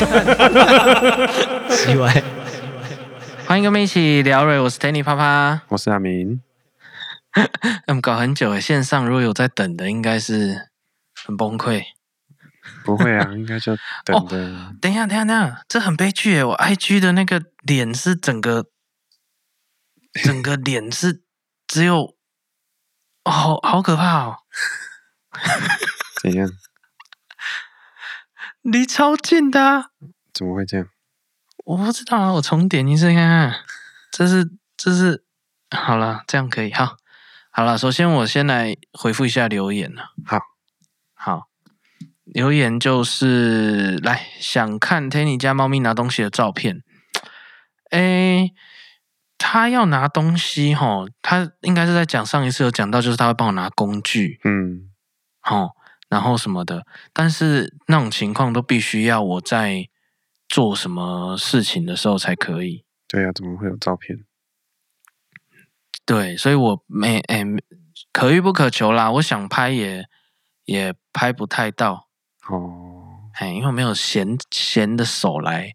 奇怪，欢迎跟我们一起聊瑞，我是 Danny 啪啪，我是阿明。我们搞很久诶，线上如果有在等的，应该是很崩溃。不会啊，应该就等着、哦。等一下，等一下，等一下，这很悲剧诶！我 IG 的那个脸是整个，整个脸是只有，哦，好，好可怕哦！怎样？离超近的、啊，怎么会这样？我不知道啊，我重点一次看看，这是这是好了，这样可以哈，好了。首先我先来回复一下留言了。好，好，留言就是来想看 Tanny 家猫咪拿东西的照片。诶，他要拿东西吼，他应该是在讲上一次有讲到，就是他会帮我拿工具，嗯，齁。然后什么的，但是那种情况都必须要我在做什么事情的时候才可以。对呀、啊，怎么会有照片？对，所以我没诶，可遇不可求啦。我想拍也也拍不太到哦，哎，因为我没有闲闲的手来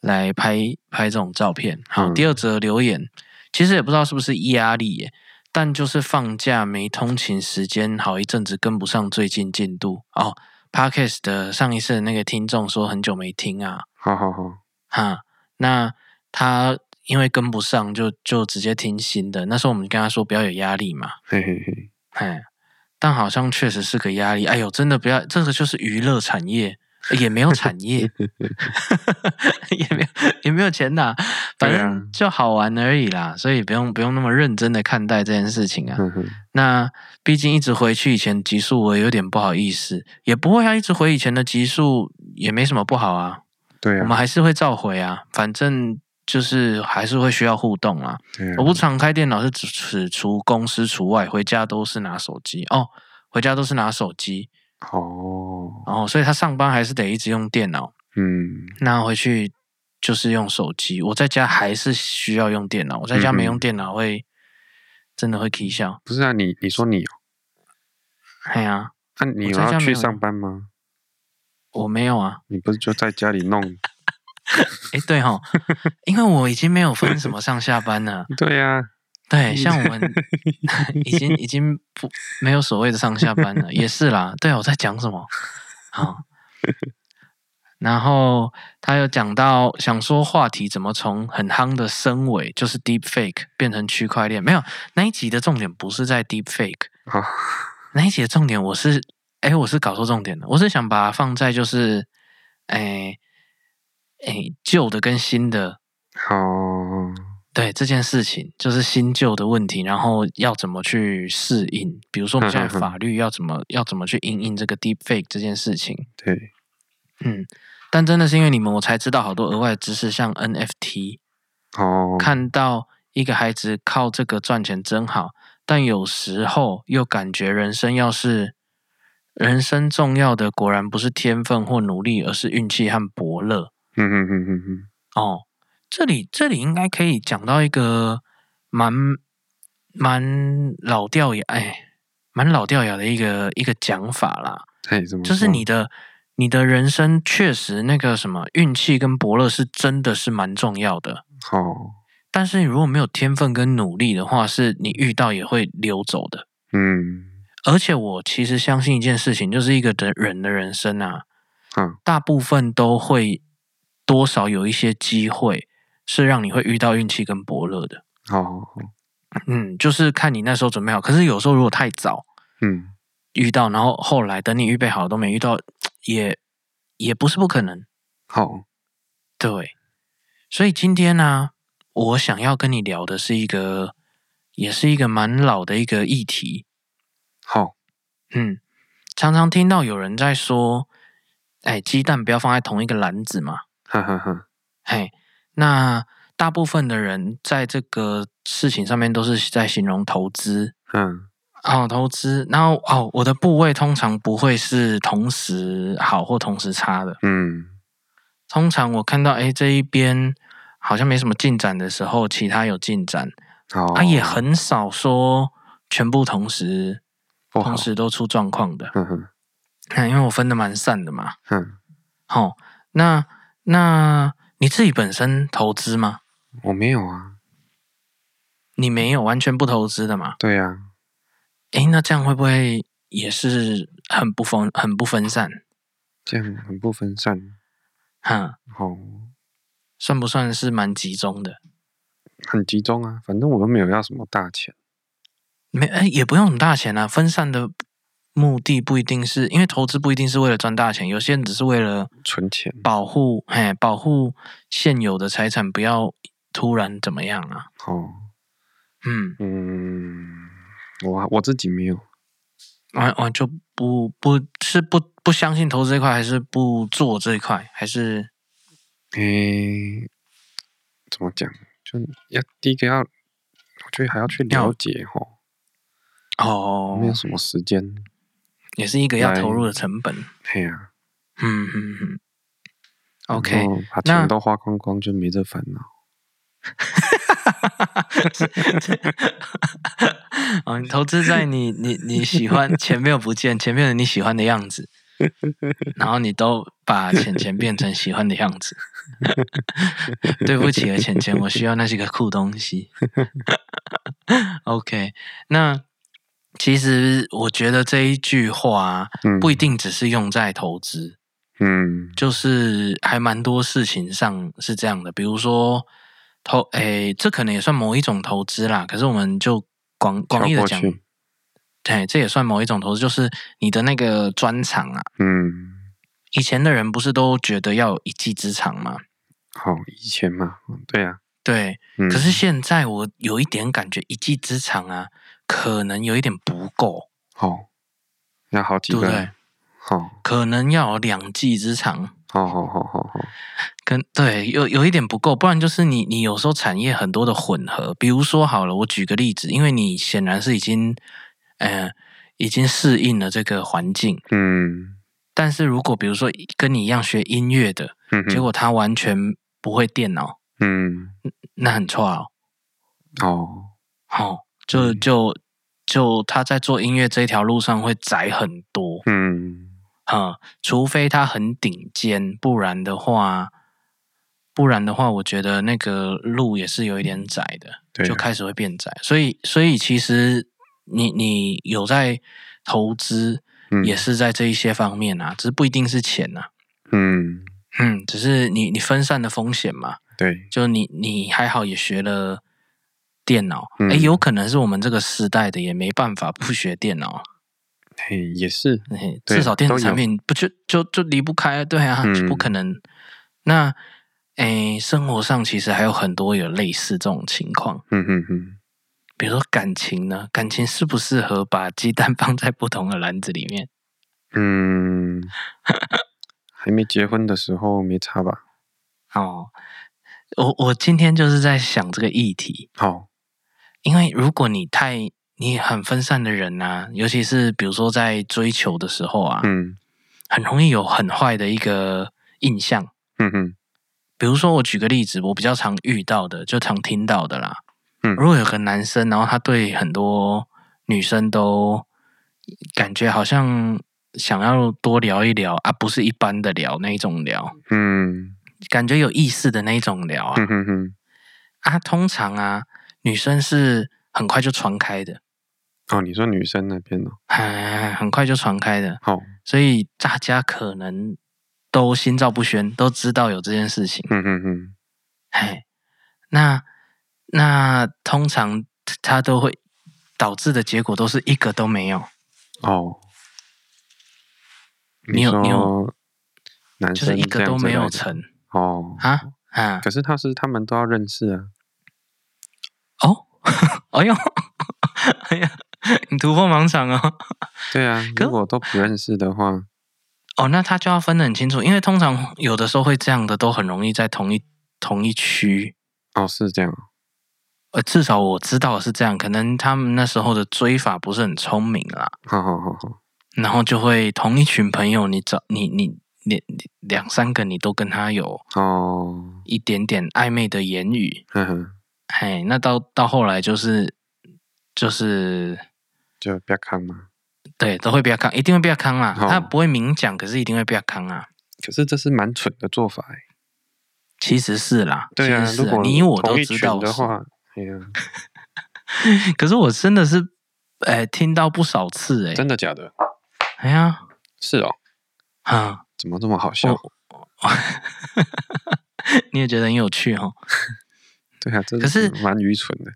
来拍拍这种照片。好，嗯、第二则留言，其实也不知道是不是压力耶。但就是放假没通勤时间，好一阵子跟不上最近进度哦。Podcast 的上一次的那个听众说很久没听啊，好好好，哈，那他因为跟不上就，就就直接听新的。那时候我们跟他说不要有压力嘛，嘿嘿嘿，哎，但好像确实是个压力。哎呦，真的不要，这个就是娱乐产业。也没有产业，也没有也没有钱拿，反正就好玩而已啦，所以不用不用那么认真的看待这件事情啊。那毕竟一直回去以前集数，我也有点不好意思，也不会啊，一直回以前的集数也没什么不好啊。对啊，我们还是会召回啊，反正就是还是会需要互动啊。我不常开电脑，是只除公司除外，回家都是拿手机哦，回家都是拿手机。哦，然后所以他上班还是得一直用电脑，嗯，那回去就是用手机。我在家还是需要用电脑，我在家没用电脑会、嗯、真的会起笑。不是啊，你你说你有？哎呀，那、啊、你有要去上班吗？我没有啊，你不是就在家里弄？哎，对哈，因为我已经没有分什么上下班了。对呀、啊。对，像我们 已经已经不没有所谓的上下班了，也是啦。对，我在讲什么？好，然后他又讲到想说话题怎么从很夯的深尾，就是 deep fake 变成区块链？没有，那一集的重点不是在 deep fake，那一集的重点我是哎，我是搞错重点了，我是想把它放在就是哎哎旧的跟新的好。对这件事情，就是新旧的问题，然后要怎么去适应？比如说，我们现在法律要怎么要怎么去应应这个 deepfake 这件事情？对，嗯，但真的是因为你们，我才知道好多额外的知识，像 NFT。哦，看到一个孩子靠这个赚钱真好，但有时候又感觉人生要是人生重要的，果然不是天分或努力，而是运气和伯乐。嗯嗯嗯嗯嗯，哦。这里这里应该可以讲到一个蛮蛮老掉牙哎，蛮老掉牙的一个一个讲法啦。就是你的你的人生确实那个什么运气跟伯乐是真的是蛮重要的。哦，但是你如果没有天分跟努力的话，是你遇到也会溜走的。嗯，而且我其实相信一件事情，就是一个人人的人生啊，嗯，大部分都会多少有一些机会。是让你会遇到运气跟伯乐的，哦，嗯，就是看你那时候准备好。可是有时候如果太早，嗯，遇到，然后后来等你预备好都没遇到，也也不是不可能。好，对，所以今天呢、啊，我想要跟你聊的是一个，也是一个蛮老的一个议题。好，嗯，常常听到有人在说，哎，鸡蛋不要放在同一个篮子嘛，哈哈哈，嘿。那大部分的人在这个事情上面都是在形容投资，嗯，哦，投资，然后哦，我的部位通常不会是同时好或同时差的，嗯，通常我看到哎这一边好像没什么进展的时候，其他有进展，哦，啊也很少说全部同时同时都出状况的，嗯哼，因为我分的蛮散的嘛，嗯，好。那那你自己本身投资吗？我没有啊。你没有完全不投资的嘛？对啊。诶，那这样会不会也是很不分很不分散？这样很不分散。哈。好。算不算是蛮集中的？很集中啊，反正我都没有要什么大钱。没，诶，也不用很大钱啊。分散的目的不一定是因为投资，不一定是为了赚大钱，有些人只是为了存钱，保护，嘿，保护现有的财产不要突然怎么样啊？哦，嗯嗯，我我自己没有，完完就不不是不不相信投资这块，还是不做这一块，还是？诶，怎么讲？就要第一个要，我觉得还要去了解哦。哦，没有什么时间，也是一个要投入的成本。对呀，嗯嗯嗯。OK，把钱都花光光就没这烦恼。哦，你投资在你你你喜欢，钱没有不见，钱变成你喜欢的样子。然后你都把钱钱变成喜欢的样子，对不起啊，钱钱，我需要那些个酷东西。OK，那其实我觉得这一句话不一定只是用在投资，嗯，就是还蛮多事情上是这样的，比如说投，诶，这可能也算某一种投资啦。可是我们就广广义的讲。对，这也算某一种投资，就是你的那个专长啊。嗯，以前的人不是都觉得要有一技之长吗？好，以前嘛，对啊，对。嗯，可是现在我有一点感觉，一技之长啊，可能有一点不够。好，要好几个，对不对？好，可能要有两技之长。好好好好好，跟对有有一点不够，不然就是你你有时候产业很多的混合，比如说好了，我举个例子，因为你显然是已经。呃，已经适应了这个环境，嗯，但是如果比如说跟你一样学音乐的，嗯，结果他完全不会电脑，嗯，那很错哦，哦，好，就就就他在做音乐这一条路上会窄很多，嗯，哈，除非他很顶尖，不然的话，不然的话，我觉得那个路也是有一点窄的，对啊，就开始会变窄，所以所以其实。你你有在投资，也是在这一些方面啊，嗯、只是不一定是钱呐、啊。嗯嗯，只是你你分散的风险嘛。对，就你你还好也学了电脑，哎、嗯，有可能是我们这个时代的也没办法不学电脑。嘿，也是，嘿，至少电子产品不就就就离不开，对啊，嗯、不可能。那哎，生活上其实还有很多有类似这种情况。嗯嗯嗯。比如说感情呢？感情适不适合把鸡蛋放在不同的篮子里面？嗯，还没结婚的时候没差吧？哦，我我今天就是在想这个议题。好，因为如果你太你很分散的人啊，尤其是比如说在追求的时候啊，嗯，很容易有很坏的一个印象。嗯哼，比如说我举个例子，我比较常遇到的，就常听到的啦。嗯，如果有个男生，然后他对很多女生都感觉好像想要多聊一聊啊，不是一般的聊那种聊，嗯，感觉有意思的那种聊啊，嗯哼哼，啊，通常啊，女生是很快就传开的。哦，你说女生那边哦，嗯，很快就传开的。好，所以大家可能都心照不宣，都知道有这件事情。嗯嗯嗯，嘿，那。那通常他都会导致的结果都是一个都没有哦。你有你有，男生就是一个都没有成哦啊啊！可是他是他们都要认识啊。哦，哎呦，哎呀，你突破盲场哦。对啊，如果都不认识的话，哦，那他就要分得很清楚，因为通常有的时候会这样的，都很容易在同一同一区。哦，是这样。呃，至少我知道是这样，可能他们那时候的追法不是很聪明啦。好好好好，然后就会同一群朋友，你找你你你两三个，你都跟他有哦一点点暧昧的言语。呵呵，嘿，那到到后来就是就是就不要看嘛。对，都会不要看，一定会不要看啊。哦、他不会明讲，可是一定会不要看啊。可是这是蛮蠢的做法哎。其实是啦，对啊，是啊，如果你我都知道的话，哎呀，可是我真的是哎听到不少次哎，真的假的？哎呀，是哦，啊，怎么这么好笑？你也觉得很有趣哈？对啊，真的是蛮愚蠢的。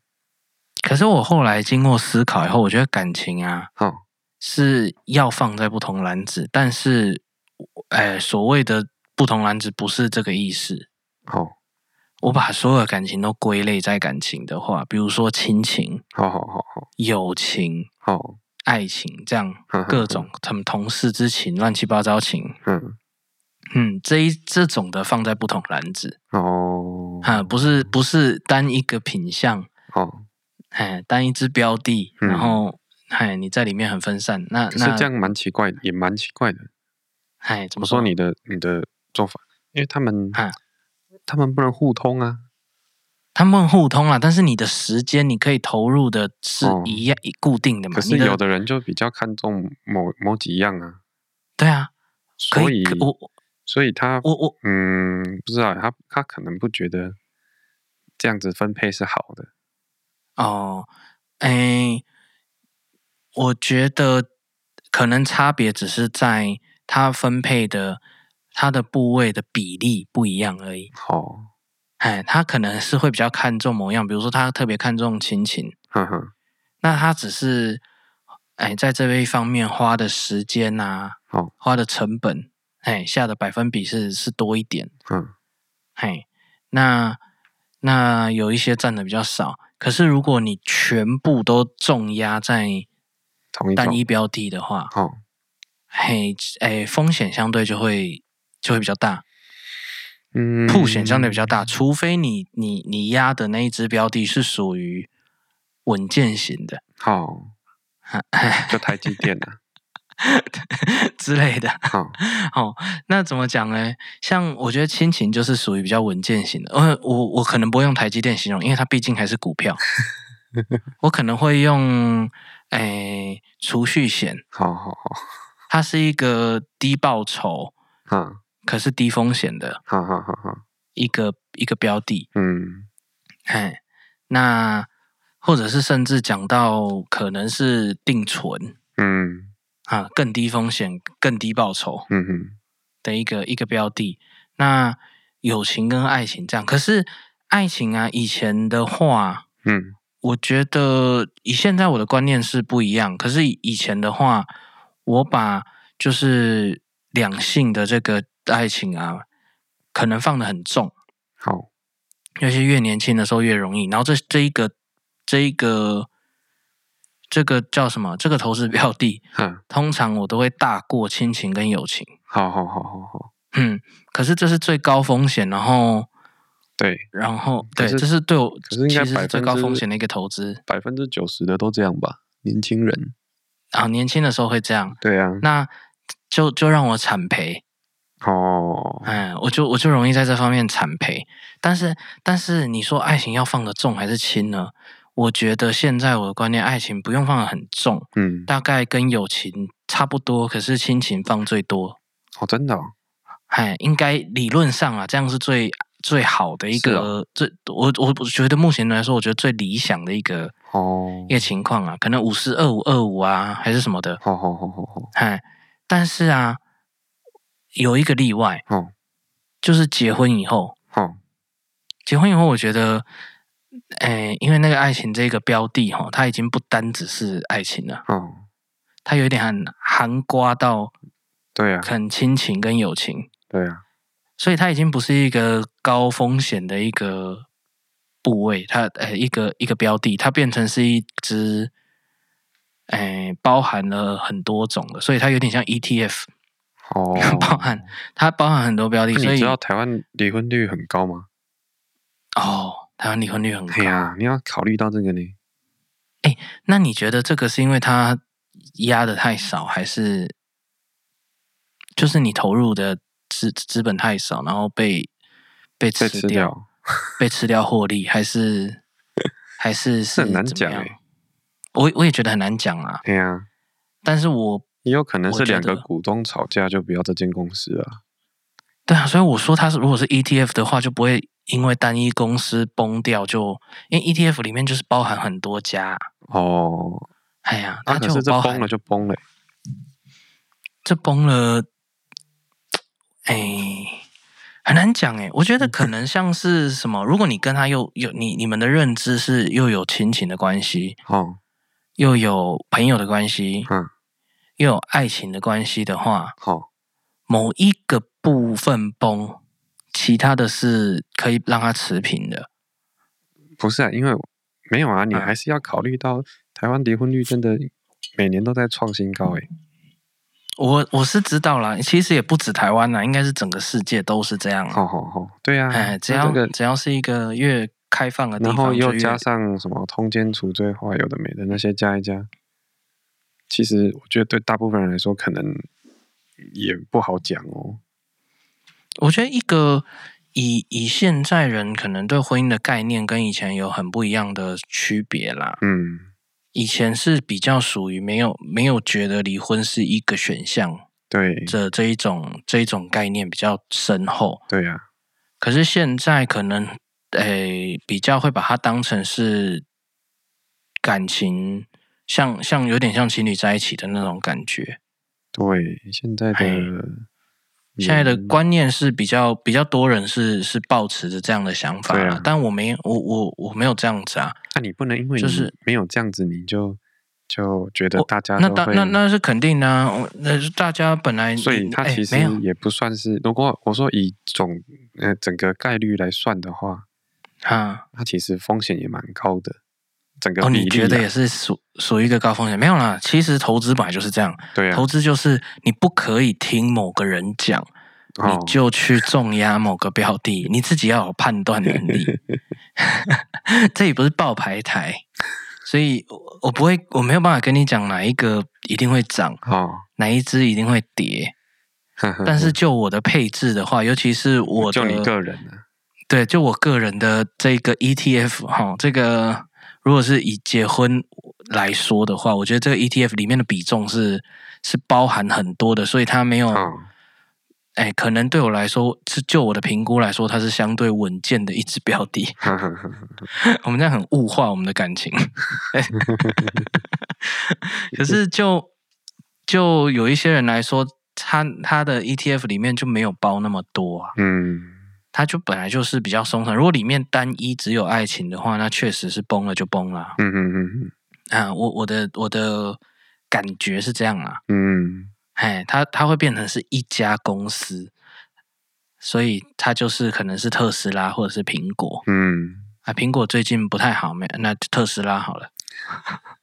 可是我后来经过思考以后，我觉得感情啊，哦，是要放在不同篮子，但是，哎，所谓的不同篮子不是这个意思。哦，我把所有的感情都归类在感情的话，比如说亲情，好好好好，友情，好，爱情，这样各种他们同事之情，乱七八糟情，嗯嗯，这一这种的放在不同篮子，哦，啊，不是不是单一个品相，哦，哎，单一只标的，嗯、然后哎，你在里面很分散，那那是这样蛮奇怪，也蛮奇怪的，哎，怎么说你的你的做法？因为他们，啊他们不能互通啊，他们互通啊，但是你的时间你可以投入的是一样、哦、固定的嘛？可是有的人就比较看重某某几样啊。对啊，所以我所以他我我嗯，不知道他他可能不觉得这样子分配是好的。哦，哎，我觉得可能差别只是在他分配的。他的部位的比例不一样而已。哦，哎，他可能是会比较看重某样，比如说他特别看重亲情。呵呵，那他只是哎，在这一方面花的时间呐、啊，哦，花的成本，哎，下的百分比是是多一点。嗯，嘿，那那有一些占的比较少。可是如果你全部都重压在单一标的的话，哦，嘿，哎，风险相对就会。就会比较大，嗯，曝险相对比较大，除非你你你压的那一只标的是属于稳健型的，好、哦，就台积电啊 之类的，好、哦，那怎么讲呢？像我觉得亲情就是属于比较稳健型的，我我我可能不会用台积电形容，因为它毕竟还是股票，我可能会用诶储蓄险，好好好，它是一个低报酬，嗯。可是低风险的，好好好好，一个一个标的，嗯，哎，那或者是甚至讲到可能是定存，嗯，啊，更低风险、更低报酬，嗯哼，的一个一个标的。那友情跟爱情这样，可是爱情啊，以前的话，嗯，我觉得以现在我的观念是不一样。可是以前的话，我把就是两性的这个。爱情啊，可能放的很重，好，尤其越年轻的时候越容易。然后这这一个这一个这个叫什么？这个投资标的，嗯，通常我都会大过亲情跟友情。好好好好好，嗯，可是这是最高风险，然后对，然后对，这是对我，可是应该其实是最高风险的一个投资，百分之九十的都这样吧？年轻人啊，年轻的时候会这样，对啊，那就就让我惨赔。哦，嗯，我就我就容易在这方面惨赔，但是但是你说爱情要放得重还是轻呢？我觉得现在我的观念，爱情不用放得很重，嗯，大概跟友情差不多，可是亲情放最多。哦，真的、哦，哎，应该理论上啊，这样是最最好的一个，哦、最我我我觉得目前来说，我觉得最理想的一个哦。一个情况啊，可能五十二五二五啊，还是什么的，好好好好好，哎，但是啊。有一个例外，哦，就是结婚以后，哦，结婚以后，我觉得，诶，因为那个爱情这个标的，哈，它已经不单只是爱情了，哦，它有一点很含瓜到，对啊，很亲情跟友情，对啊，所以它已经不是一个高风险的一个部位，它，诶，一个一个标的，它变成是一只，诶，包含了很多种的，所以它有点像 ETF。哦，包含它包含很多标的，所以你知道台湾离婚率很高吗？哦，台湾离婚率很高。对呀，你要考虑到这个呢。哎，那你觉得这个是因为他压的太少，还是就是你投入的资资本太少，然后被被吃掉，被吃掉，被吃掉获利，还是 还是是很难讲哎。我我也觉得很难讲啊。对呀，但是我。也有可能是两个股东吵架就不要这间公司了。对啊，所以我说他是如果是 ETF 的话，就不会因为单一公司崩掉就，因为 ETF 里面就是包含很多家。哦。哎呀，它就这崩了就崩了，这崩了，哎，很难讲哎。我觉得可能像是什么，如果你跟他又有你你们的认知是又有亲情的关系，哦，又有朋友的关系，嗯，又有爱情的关系的话，哦，某一个部分崩，其他的是可以让它持平的。不是啊，因为没有啊，你还是要考虑到。台湾离婚率真的每年都在创新高诶，我我是知道啦，其实也不止台湾啦，应该是整个世界都是这样。好好好，对呀、啊，哎，只要、这个、只要是一个越开放的地方，然后又加上什么通奸除罪化，有的没的那些加一加，其实我觉得对大部分人来说可能也不好讲哦。我觉得一个。以以现在人可能对婚姻的概念跟以前有很不一样的区别啦。嗯。以前是比较属于没有没有觉得离婚是一个选项，对，这这一种这一种概念比较深厚，对呀、啊。可是现在可能诶、欸、比较会把它当成是感情，像像有点像情侣在一起的那种感觉。对，现在的。现在的观念是比较比较多人是是抱持着这样的想法，啊，但我没我我我没有这样子啊。那你不能因为就是没有这样子，你就就觉得大家那那那那是肯定的啊。那是大家本来所以他其实也不算是。如果我说以总呃整个概率来算的话，啊，它其实风险也蛮高的。整个、啊、哦，你觉得也是属属于一个高风险？没有啦，其实投资本来就是这样。对啊，投资就是你不可以听某个人讲，哦、你就去重压某个标的，你自己要有判断能力。这里不是报牌台，所以我不会，我没有办法跟你讲哪一个一定会涨，哦，哪一支一定会跌。但是就我的配置的话，尤其是我的就你个人、啊、对，就我个人的这个 ETF 哈，这个。如果是以结婚来说的话，我觉得这个 ETF 里面的比重是是包含很多的，所以它没有，哎、欸，可能对我来说是就我的评估来说，它是相对稳健的一支标的。我们这样很物化我们的感情，可是就就有一些人来说，他他的 ETF 里面就没有包那么多啊。嗯。它就本来就是比较松散，如果里面单一只有爱情的话，那确实是崩了就崩了。嗯嗯嗯嗯。啊，我我的我的感觉是这样啊。嗯。哎，它它会变成是一家公司，所以它就是可能是特斯拉或者是苹果。嗯。啊，苹果最近不太好，没那特斯拉好了。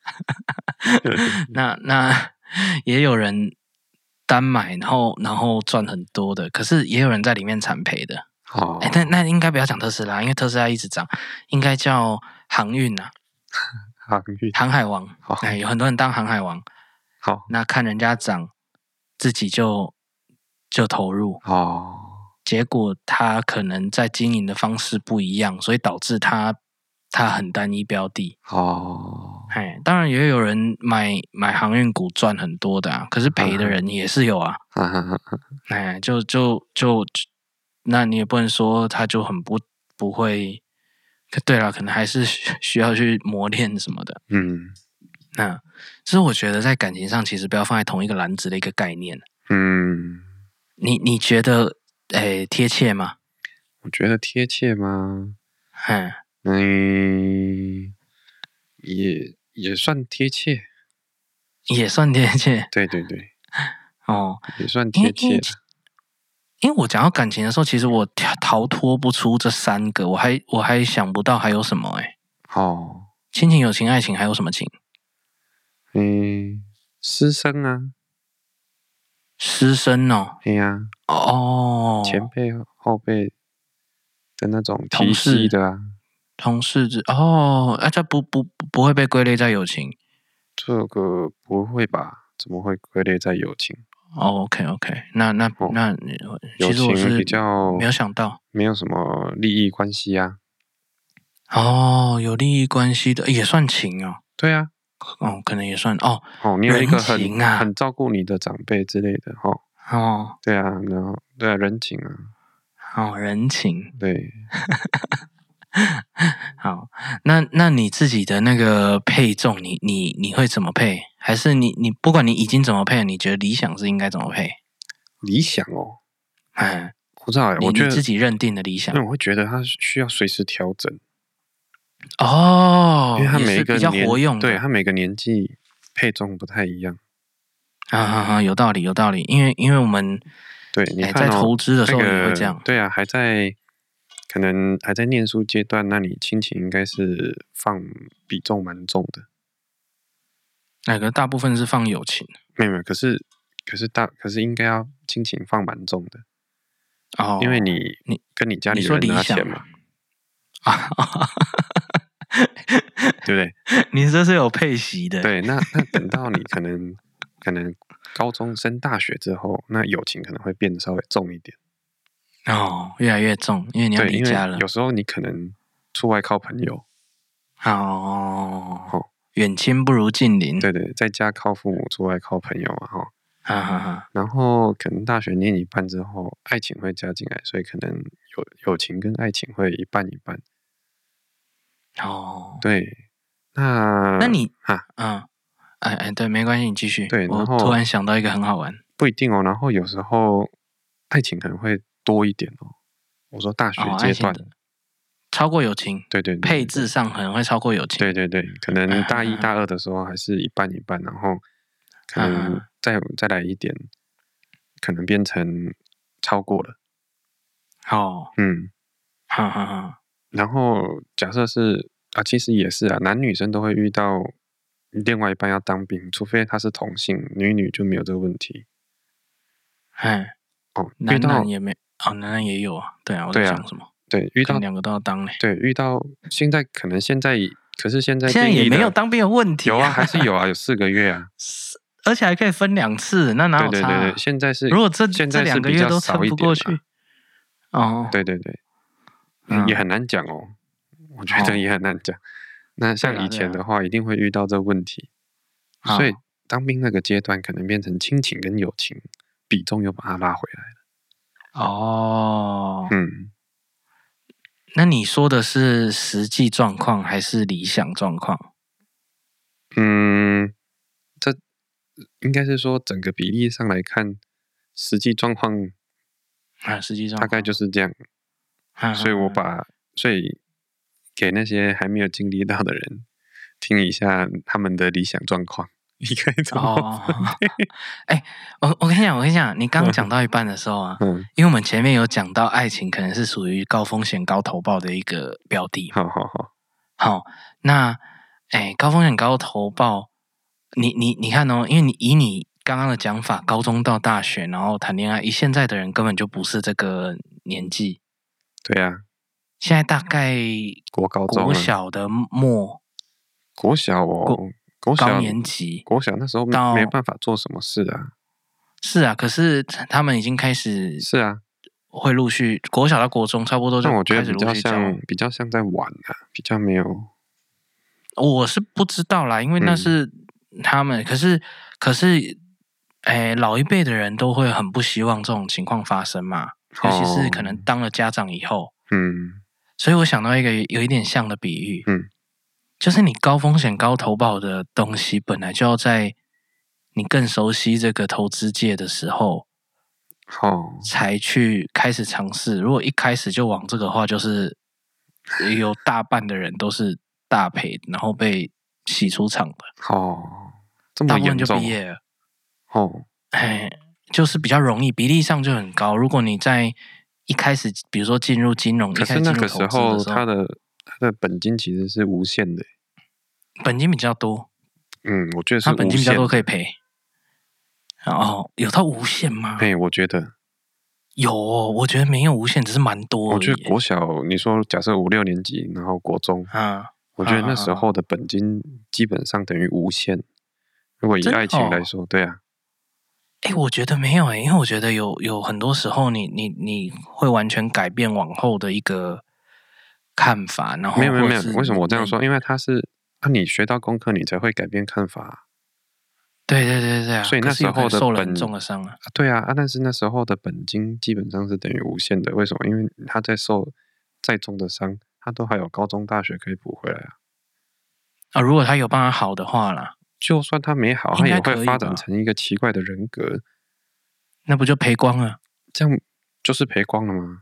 那那也有人单买，然后然后赚很多的，可是也有人在里面惨赔的。哦，哎，那那应该不要讲特斯拉，因为特斯拉一直涨，应该叫航运啊，航运，航海王。哎，有很多人当航海王。好，那看人家涨，自己就就投入。哦，结果他可能在经营的方式不一样，所以导致他他很单一标的。哦，哎，当然也有人买买航运股赚很多的啊，可是赔的人也是有啊。哎，就就就。就那你也不能说他就很不不会，对了，可能还是需要去磨练什么的。嗯，那其实我觉得在感情上，其实不要放在同一个篮子的一个概念。嗯，你你觉得诶贴切吗？我觉得贴切吗？嗯嗯，也也算贴切，也算贴切。对对对，哦，也算贴切。因为我讲到感情的时候，其实我逃脱不出这三个，我还我还想不到还有什么哎、欸。哦，亲情、友情、爱情，还有什么情？嗯，师生啊，师生哦，对呀、啊，哦，前辈后辈的那种体系的啊，同事之哦，啊，这不不不会被归类在友情？这个不会吧？怎么会归类在友情？哦，OK，OK，那那那，其实我是比较没有想到，没有什么利益关系啊。哦，有利益关系的也算情哦。对啊，哦，可能也算哦。哦，你有一个很很照顾你的长辈之类的哦。哦，对啊，然后对啊，人情啊。哦，人情。对。好，那那你自己的那个配重，你你你会怎么配？还是你你不管你已经怎么配，你觉得理想是应该怎么配？理想哦，哎，不知道哎，我觉得自己认定的理想，那我会觉得它需要随时调整。哦，因为它每一个比较活用，对它每个年纪配重不太一样。啊啊啊！有道理，有道理。因为因为我们对你、哦、在投资的时候也会这样、那个。对啊，还在可能还在念书阶段，那你亲情应该是放比重蛮重的。那个大部分是放友情。没有没有，可是可是大可是应该要亲情放蛮重的。哦，因为你你跟你家里人拿钱嘛。啊。对不对？你这是有配息的。对，那那等到你可能可能高中升大学之后，那友情可能会变得稍微重一点。哦，越来越重，因为你要离家了。有时候你可能出外靠朋友。哦。哦。远亲不如近邻。对对，在家靠父母，出外靠朋友嘛，哈。哈哈哈。然后可能大学念一半之后，爱情会加进来，所以可能友友情跟爱情会一半一半。哦。对。那那你啊，嗯，哎哎，对，没关系，你继续。对，然后我突然想到一个很好玩，不一定哦。然后有时候爱情可能会多一点哦。我说大学阶段、哦、超过友情，对对，对，对，配置上可能会超过友情。对对对，可能大一大二的时候还是一半一半，然后可能再再来一点，可能变成超过了。哦，嗯，哈哈哈。然后假设是。啊，其实也是啊，男女生都会遇到另外一半要当兵，除非他是同性，女女就没有这个问题。哎，哦，男男也没，哦，男男也有啊，对啊，我在想什么？对，遇到两个都要当嘞。对，遇到现在可能现在，可是现在现在也没有当兵的问题，有啊，还是有啊，有四个月啊，而且还可以分两次，那哪有差？对对对，现在是如果这现在这两个月都撑不过去，哦，对对对，也很难讲哦。我觉得也很难讲。哦、那像以前的话，一定会遇到这个问题。啊、所以当兵那个阶段，可能变成亲情跟友情比重又把它拉回来了。哦，嗯。那你说的是实际状况还是理想状况？嗯，这应该是说整个比例上来看，实际状况啊，实际状况大概就是这样。啊、所以我把所以。给那些还没有经历到的人听一下他们的理想状况，你可以怎么？哦，哎，我我跟你讲，我跟你讲，你刚讲到一半的时候啊，嗯，因为我们前面有讲到爱情可能是属于高风险高投报的一个标的，好好好，好，那哎，高风险高投报，你你你看哦，因为你以你刚刚的讲法，高中到大学然后谈恋爱，以现在的人根本就不是这个年纪，对呀。现在大概国高中、国小的末，国小哦，高年级，国小那时候没没办法做什么事啊。是啊，可是他们已经开始是啊，会陆续国小到国中差不多就开始陆续，但我觉得比较像比较像在玩啊，比较没有。我是不知道啦，因为那是他们，嗯、可是可是，哎，老一辈的人都会很不希望这种情况发生嘛，尤其是可能当了家长以后，嗯。所以我想到一个有一点像的比喻，嗯，就是你高风险高投保的东西，本来就要在你更熟悉这个投资界的时候，哦，才去开始尝试。如果一开始就往这个话，就是有大半的人都是大赔，然后被洗出场的。哦，这么严重，就毕业了。哦，哎，就是比较容易，比例上就很高。如果你在一开始，比如说进入金融，可是那个时候，他的他的本金其实是无限的，本金比较多。嗯，我觉得是他本金比较多可以赔。哦有到无限吗？对，我觉得有，我觉得没有无限，只是蛮多。我觉得国小，你说假设五六年级，然后国中，啊，我觉得那时候的本金基本上等于无限。如果以爱情来说，对啊。哎，我觉得没有哎，因为我觉得有有很多时候你，你你你会完全改变往后的一个看法，然后没有没有没有，为什么我这样说？因为他是啊，你学到功课，你才会改变看法。对对对对啊，所以那时候的受了很重的伤啊。对啊啊，但是那时候的本金基本上是等于无限的，为什么？因为他在受再重的伤，他都还有高中大学可以补回来啊。啊，如果他有办法好的话啦，就算他没好，他也会发展成一个奇怪的人格，那不就赔光了？这样就是赔光了吗？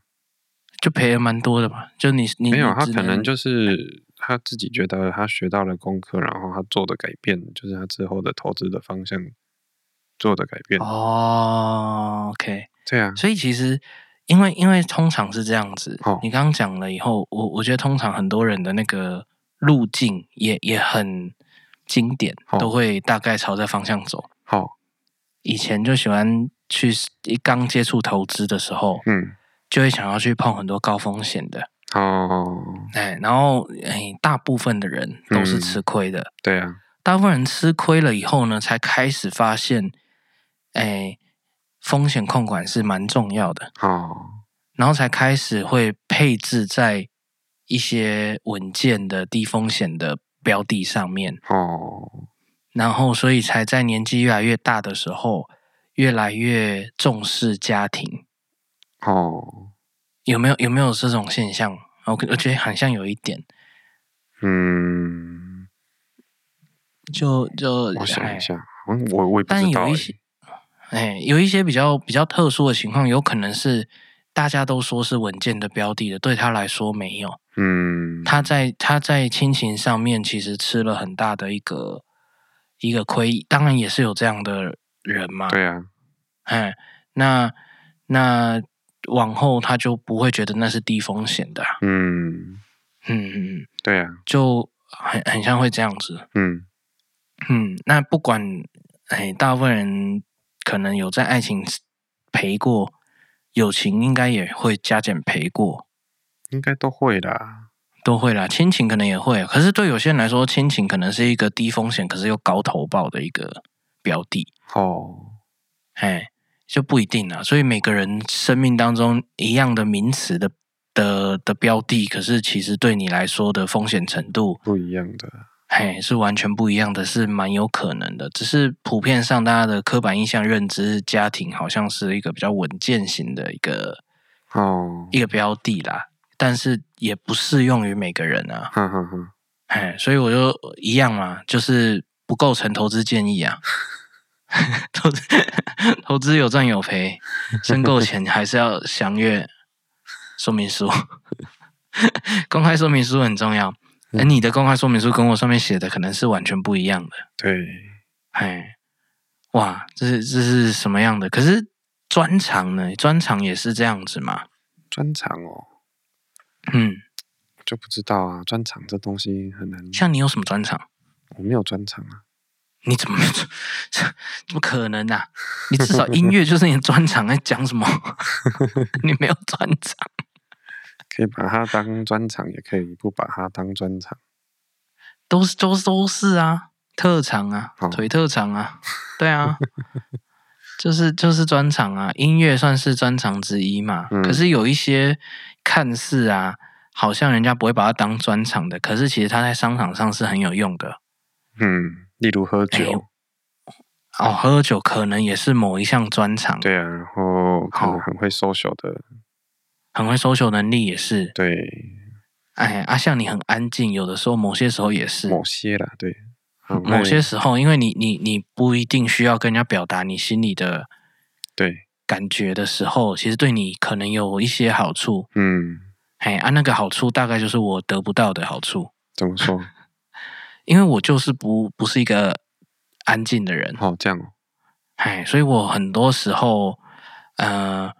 就赔了蛮多的吧？就你你没有，他可能就是。他自己觉得他学到了功课，然后他做的改变，就是他之后的投资的方向做的改变。哦，OK，对啊。所以其实，因为因为通常是这样子。哦。你刚刚讲了以后，我我觉得通常很多人的那个路径也也很经典，哦，都会大概朝这方向走。好，哦。以前就喜欢去一刚接触投资的时候，嗯，就会想要去碰很多高风险的。哦，哎，然后哎，大部分的人都是吃亏的。嗯，对啊，大部分人吃亏了以后呢，才开始发现，哎，风险控管是蛮重要的。哦，然后才开始会配置在一些稳健的低风险的标的上面。哦，然后所以才在年纪越来越大的时候，越来越重视家庭。哦。有没有有没有这种现象？我我觉得好像有一点，嗯，就就我想一下，我我我也不知道，但有一些，哎，有一些比较比较特殊的情况，有可能是大家都说是稳健的标的的，对他来说没有，嗯，他在他在亲情上面其实吃了很大的一个一个亏，当然也是有这样的人嘛，对啊，哎，那那。往后他就不会觉得那是低风险的，嗯。嗯嗯，对啊，就很很像会这样子，嗯。嗯，那不管哎，大部分人可能有在爱情赔过，友情应该也会加减赔过，应该都会啦，都会啦，亲情可能也会，可是对有些人来说，亲情可能是一个低风险，可是又高投报的一个标的，哦，哎。就不一定了，所以每个人生命当中一样的名词的的的标的，可是其实对你来说的风险程度不一样的，嘿，是完全不一样的，是蛮有可能的。只是普遍上大家的刻板印象认知，家庭好像是一个比较稳健型的一个哦一个标的啦，但是也不适用于每个人啊。哼哼哼，嘿，所以我就一样嘛，就是不构成投资建议啊。投资投资有赚有赔，申购前还是要详阅说明书。公开说明书很重要，而你的公开说明书跟我上面写的可能是完全不一样的。对，哎，哇，这是这是什么样的？可是专长呢？专长也是这样子吗？专长哦，嗯，就不知道啊。专长这东西很难。像你有什么专长？我没有专长啊。你怎么 怎么可能啊？你至少音乐就是你的专长，在讲什么？你没有专长，可以把它当专长，也可以不把它当专长，都是都都是啊，特长啊，哦、腿特长啊，对啊，就是就是专长啊，音乐算是专长之一嘛。嗯、可是有一些看似啊，好像人家不会把它当专长的，可是其实它在商场上是很有用的。嗯。例如喝酒，哦，喝酒可能也是某一项专长。对啊，然后可能很会 social 的，很会 social 能力也是。对，哎，啊，像你很安静，有的时候某些时候也是。某些啦，对，某些时候，因为你你你不一定需要跟人家表达你心里的对感觉的时候，其实对你可能有一些好处。嗯，哎，啊，那个好处大概就是我得不到的好处。怎么说？因为我就是不不是一个安静的人，哦，这样哦，哎，所以我很多时候，呃，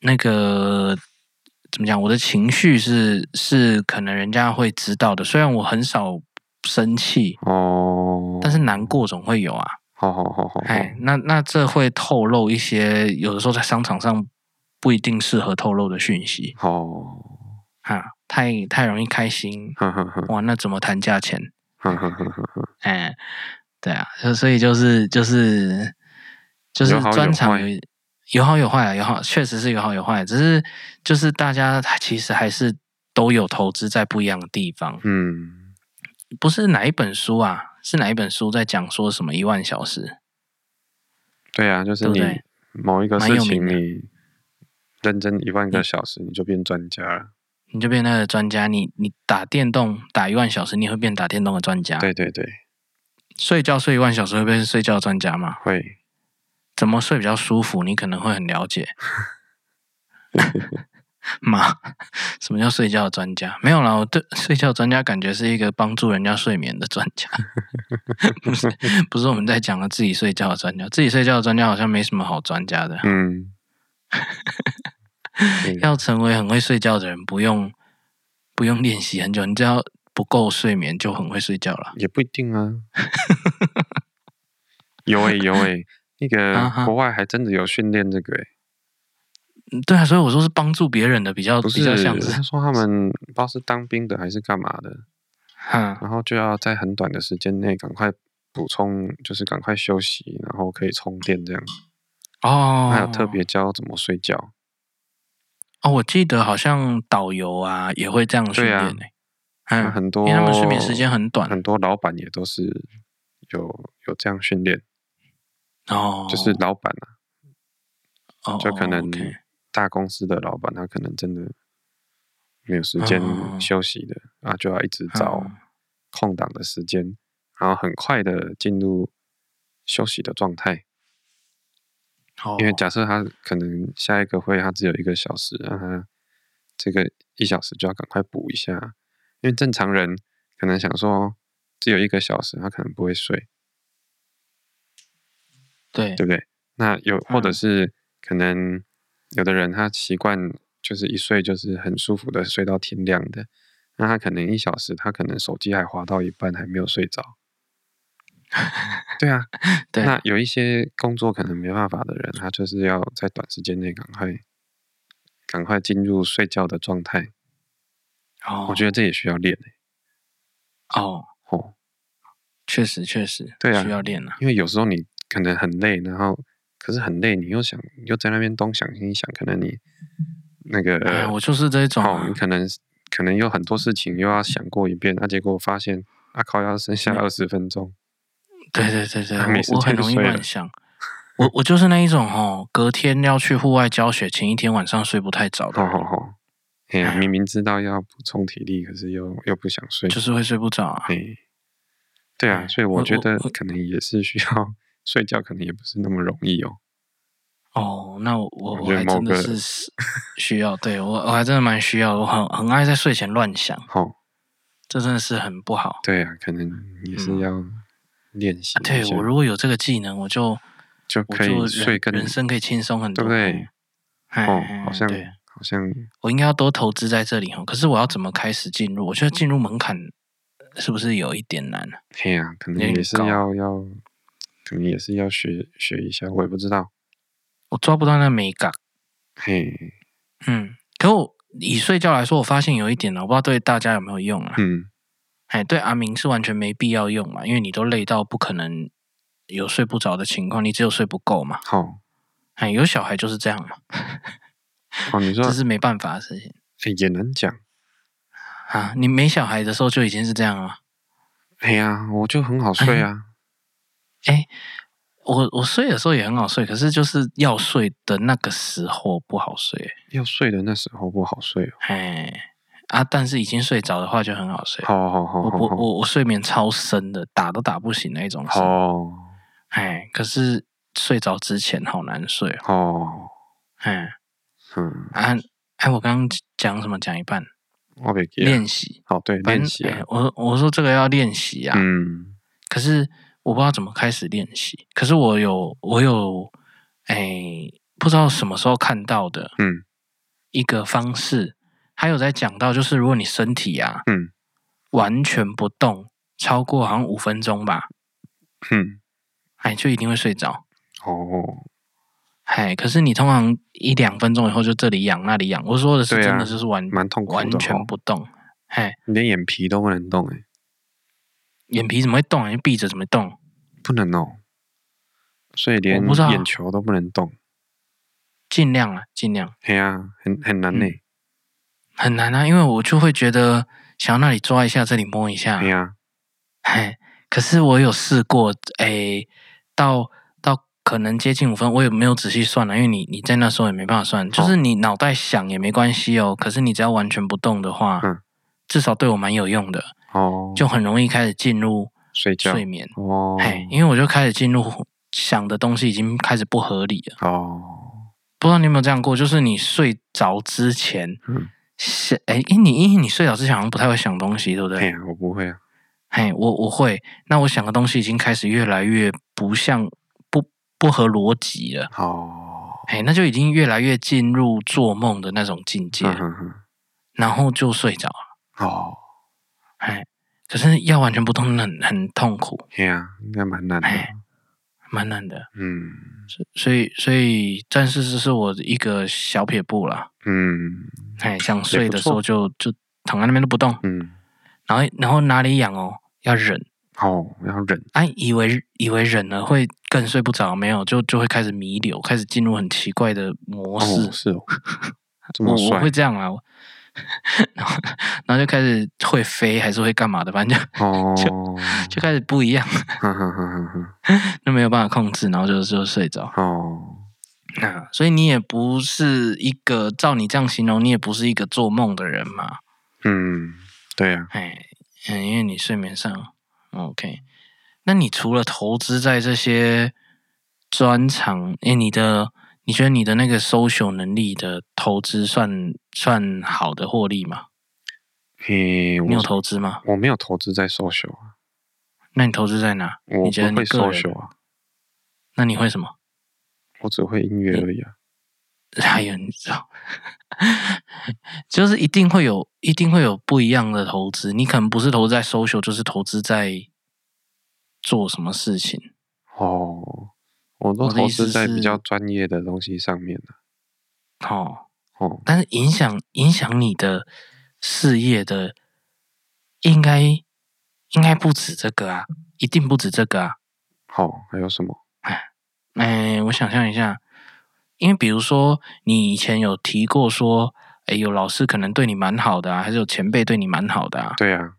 那个怎么讲，我的情绪是是可能人家会知道的。虽然我很少生气哦，但是难过总会有啊。好好好好，哎，那那这会透露一些有的时候在商场上不一定适合透露的讯息。哦，哈，太太容易开心，呵呵呵哇，那怎么谈价钱？哎，对啊，所以就是就是就是专长有有好有坏啊，有好确实是有好有坏，只是就是大家其实还是都有投资在不一样的地方，嗯，不是哪一本书啊，是哪一本书在讲说什么一万小时？对啊，就是你某一个事情你认真一万个小时，你就变专家了。你就变那个专家。你你打电动打一万小时，你会变打电动的专家。对对对。睡觉睡一万小时，会变成睡觉的专家吗？会。怎么睡比较舒服？你可能会很了解。妈，什么叫睡觉的专家？没有啦，我对睡觉专家感觉是一个帮助人家睡眠的专家，不是不是我们在讲的自己睡觉的专家。自己睡觉的专家好像没什么好专家的。嗯，要成为很会睡觉的人，不用不用练习很久，你只要不够睡眠就很会睡觉了。也不一定啊。有诶、欸、有诶、欸，那个国外还真的有训练这个诶、欸。对啊，所以我说是帮助别人的比较比较像是。他说他们不知道是当兵的还是干嘛的，嗯，然后就要在很短的时间内赶快补充，就是赶快休息，然后可以充电这样。哦，还有特别教怎么睡觉。哦，我记得好像导游啊也会这样训练诶。嗯，很多，因为他们睡眠时间很短，很多老板也都是有有这样训练。哦，就是老板啊，哦，就可能。大公司的老板，他可能真的没有时间休息的，啊、嗯，就要一直找空档的时间，嗯，然后很快的进入休息的状态。哦，因为假设他可能下一个会他只有一个小时，让他这个一小时就要赶快补一下，因为正常人可能想说只有一个小时，他可能不会睡，对对不对？那有或者是可能。有的人他习惯就是一睡就是很舒服的睡到天亮的，那他可能一小时他可能手机还滑到一半还没有睡着。对啊，对。那有一些工作可能没办法的人，他就是要在短时间内赶快赶快进入睡觉的状态。哦，我觉得这也需要练。哦哦，确实确实，对啊，需要练啊。因为有时候你可能很累，然后。可是很累，你又想，你又在那边东想西想，可能你那个，哎、我就是这种、啊，你可能可能有很多事情又要想过一遍，那、啊、结果发现阿、啊、靠，要剩下二十分钟。对对对对，我我很容易乱想，我我就是那一种哦，隔天要去户外教学，前一天晚上睡不太着的。好好好，哎呀，明明知道要补充体力，可是又又不想睡，就是会睡不着啊。哎，对啊，所以我觉得可能也是需要。睡觉可能也不是那么容易哦。哦，那我我我还真的是需要，对我我还真的蛮需要，我很很爱在睡前乱想。哦，这真的是很不好。对啊，可能也是要练习、嗯。对，我如果有这个技能，我就就可以睡更人生可以轻松很多，对不对？哦，好像对，好像我应该要多投资在这里哦。可是我要怎么开始进入？我觉得进入门槛是不是有一点难？对呀、啊，可能也是要要。可能也是要学学一下，我也不知道，我抓不到那美感。嘿，嗯，可我以睡觉来说，我发现有一点呢，我不知道对大家有没有用啊。嗯，哎，对阿明是完全没必要用嘛，因为你都累到不可能有睡不着的情况，你只有睡不够嘛。好、哦，哎，有小孩就是这样嘛。哦，你 说这是没办法的事情。哎，也能讲啊，你没小孩的时候就已经是这样了。哎呀，我就很好睡啊。哎哎，我我睡的时候也很好睡，可是就是要睡的那个时候不好睡。要睡的那时候不好睡哦。哎啊，但是已经睡着的话就很好睡。好好好，我我我我睡眠超深的，打都打不醒那种。哦，哎，可是睡着之前好难睡哦。哎，嗯啊，哎，我刚刚讲什么？讲一半。我别记。练习。好，对，练习。哎，我我说这个要练习啊。嗯。可是。我不知道怎么开始练习，可是我有我有，哎，不知道什么时候看到的，嗯，一个方式，还有在讲到，就是如果你身体啊，嗯，完全不动，超过好像五分钟吧，嗯，哎，就一定会睡着。哦，哎，可是你通常一两分钟以后就这里痒那里痒，我说的是真的就是完蛮痛苦的，完全不动，哎，你连眼皮都不能动，哎。眼皮怎么会动啊？你闭着怎么动？不能哦，所以连眼球都不能动。尽量啊，尽量。对啊，很很难呢、嗯，很难啊，因为我就会觉得想要那里抓一下，这里摸一下。对啊，哎，可是我有试过，哎、欸，到到可能接近五分，我也没有仔细算了，因为你你在那时候也没办法算，就是你脑袋想也没关系哦。可是你只要完全不动的话，嗯、至少对我蛮有用的哦，就很容易开始进入睡觉睡眠哦。嘿，因为我就开始进入想的东西已经开始不合理了哦。不知道你有没有这样过，就是你睡着之前，嗯。想哎，因你因为你睡着之前好像不太会想东西，对不对？我不会啊。嘿，我我会。那我想的东西已经开始越来越不像不不合逻辑了。哦。嘿，那就已经越来越进入做梦的那种境界。嗯哼哼。然后就睡着了。哦。嘿，可是要完全不痛很很痛苦。对啊，应该蛮难的。蛮难的。嗯。所以所以暂时这是我的一个小撇步啦。嗯。哎，想睡的时候就就躺在那边都不动，嗯，然后然后哪里痒哦，要忍哦，要忍，哎，以为以为忍了会更睡不着，没有，就就会开始弥留，开始进入很奇怪的模式，哦是哦，我我会这样啊，然后然后就开始会飞，还是会干嘛的，反正就哦，就就开始不一样，呵呵呵呵就没有办法控制，然后就就睡着哦。那所以你也不是一个照你这样形容，你也不是一个做梦的人嘛？嗯，对呀、啊。哎，嗯，因为你睡眠上 OK。那你除了投资在这些专长，哎，你的你觉得你的那个 social 能力的投资算算好的获利吗？嘿，你有投资吗？我没有投资在 social 啊。那你投资在哪？我你觉得你会 social 啊？那你会什么？我只会音乐而已啊！还有你知道，就是一定会有，一定会有不一样的投资。你可能不是投资在 social，就是投资在做什么事情。哦，我都投资在比较专业的东西上面了。哦哦，但是影响影响你的事业的，应该应该不止这个啊，一定不止这个啊。好、哦，还有什么？哎，我想象一下，因为比如说你以前有提过说，哎，有老师可能对你蛮好的啊，还是有前辈对你蛮好的啊？对啊，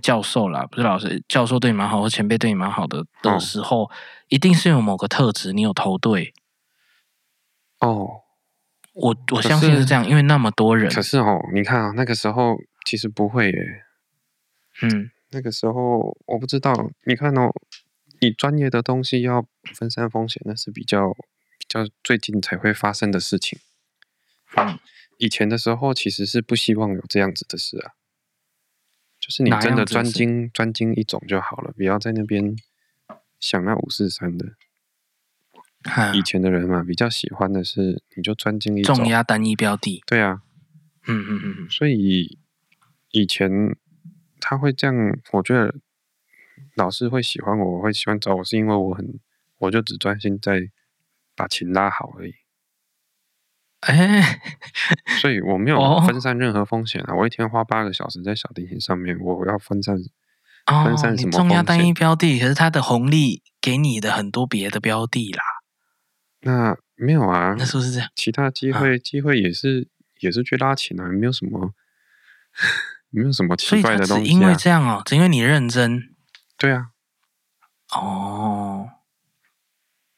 教授啦，不是老师，教授对你蛮好，或前辈对你蛮好的的时候，哦、一定是有某个特质你有投对。哦，我我相信是这样，因为那么多人。可是哦，你看啊，那个时候其实不会耶。嗯，那个时候我不知道，你看哦。你专业的东西要分散风险，那是比较比较最近才会发生的事情。嗯，以前的时候其实是不希望有这样子的事啊，就是你真的专精专精一种就好了，不要在那边想那五四三的。以前的人嘛，比较喜欢的是你就专精一种，重压单一标的。对啊，嗯嗯嗯，所以以前他会这样，我觉得。老师会喜欢我，我会喜欢找我，是因为我很，我就只专心在把琴拉好而已。哎，所以我没有分散任何风险啊！我一天花八个小时在小提琴上面，我要分散，分散什么风险？重压单一标的，可是它的红利给你的很多别的标的啦。那没有啊？那是不是这样？其他机会，机会也是也是去拉琴啊，没有什么，没有什么奇怪的东西啊。只因为这样哦，只因为你认真。对啊，哦，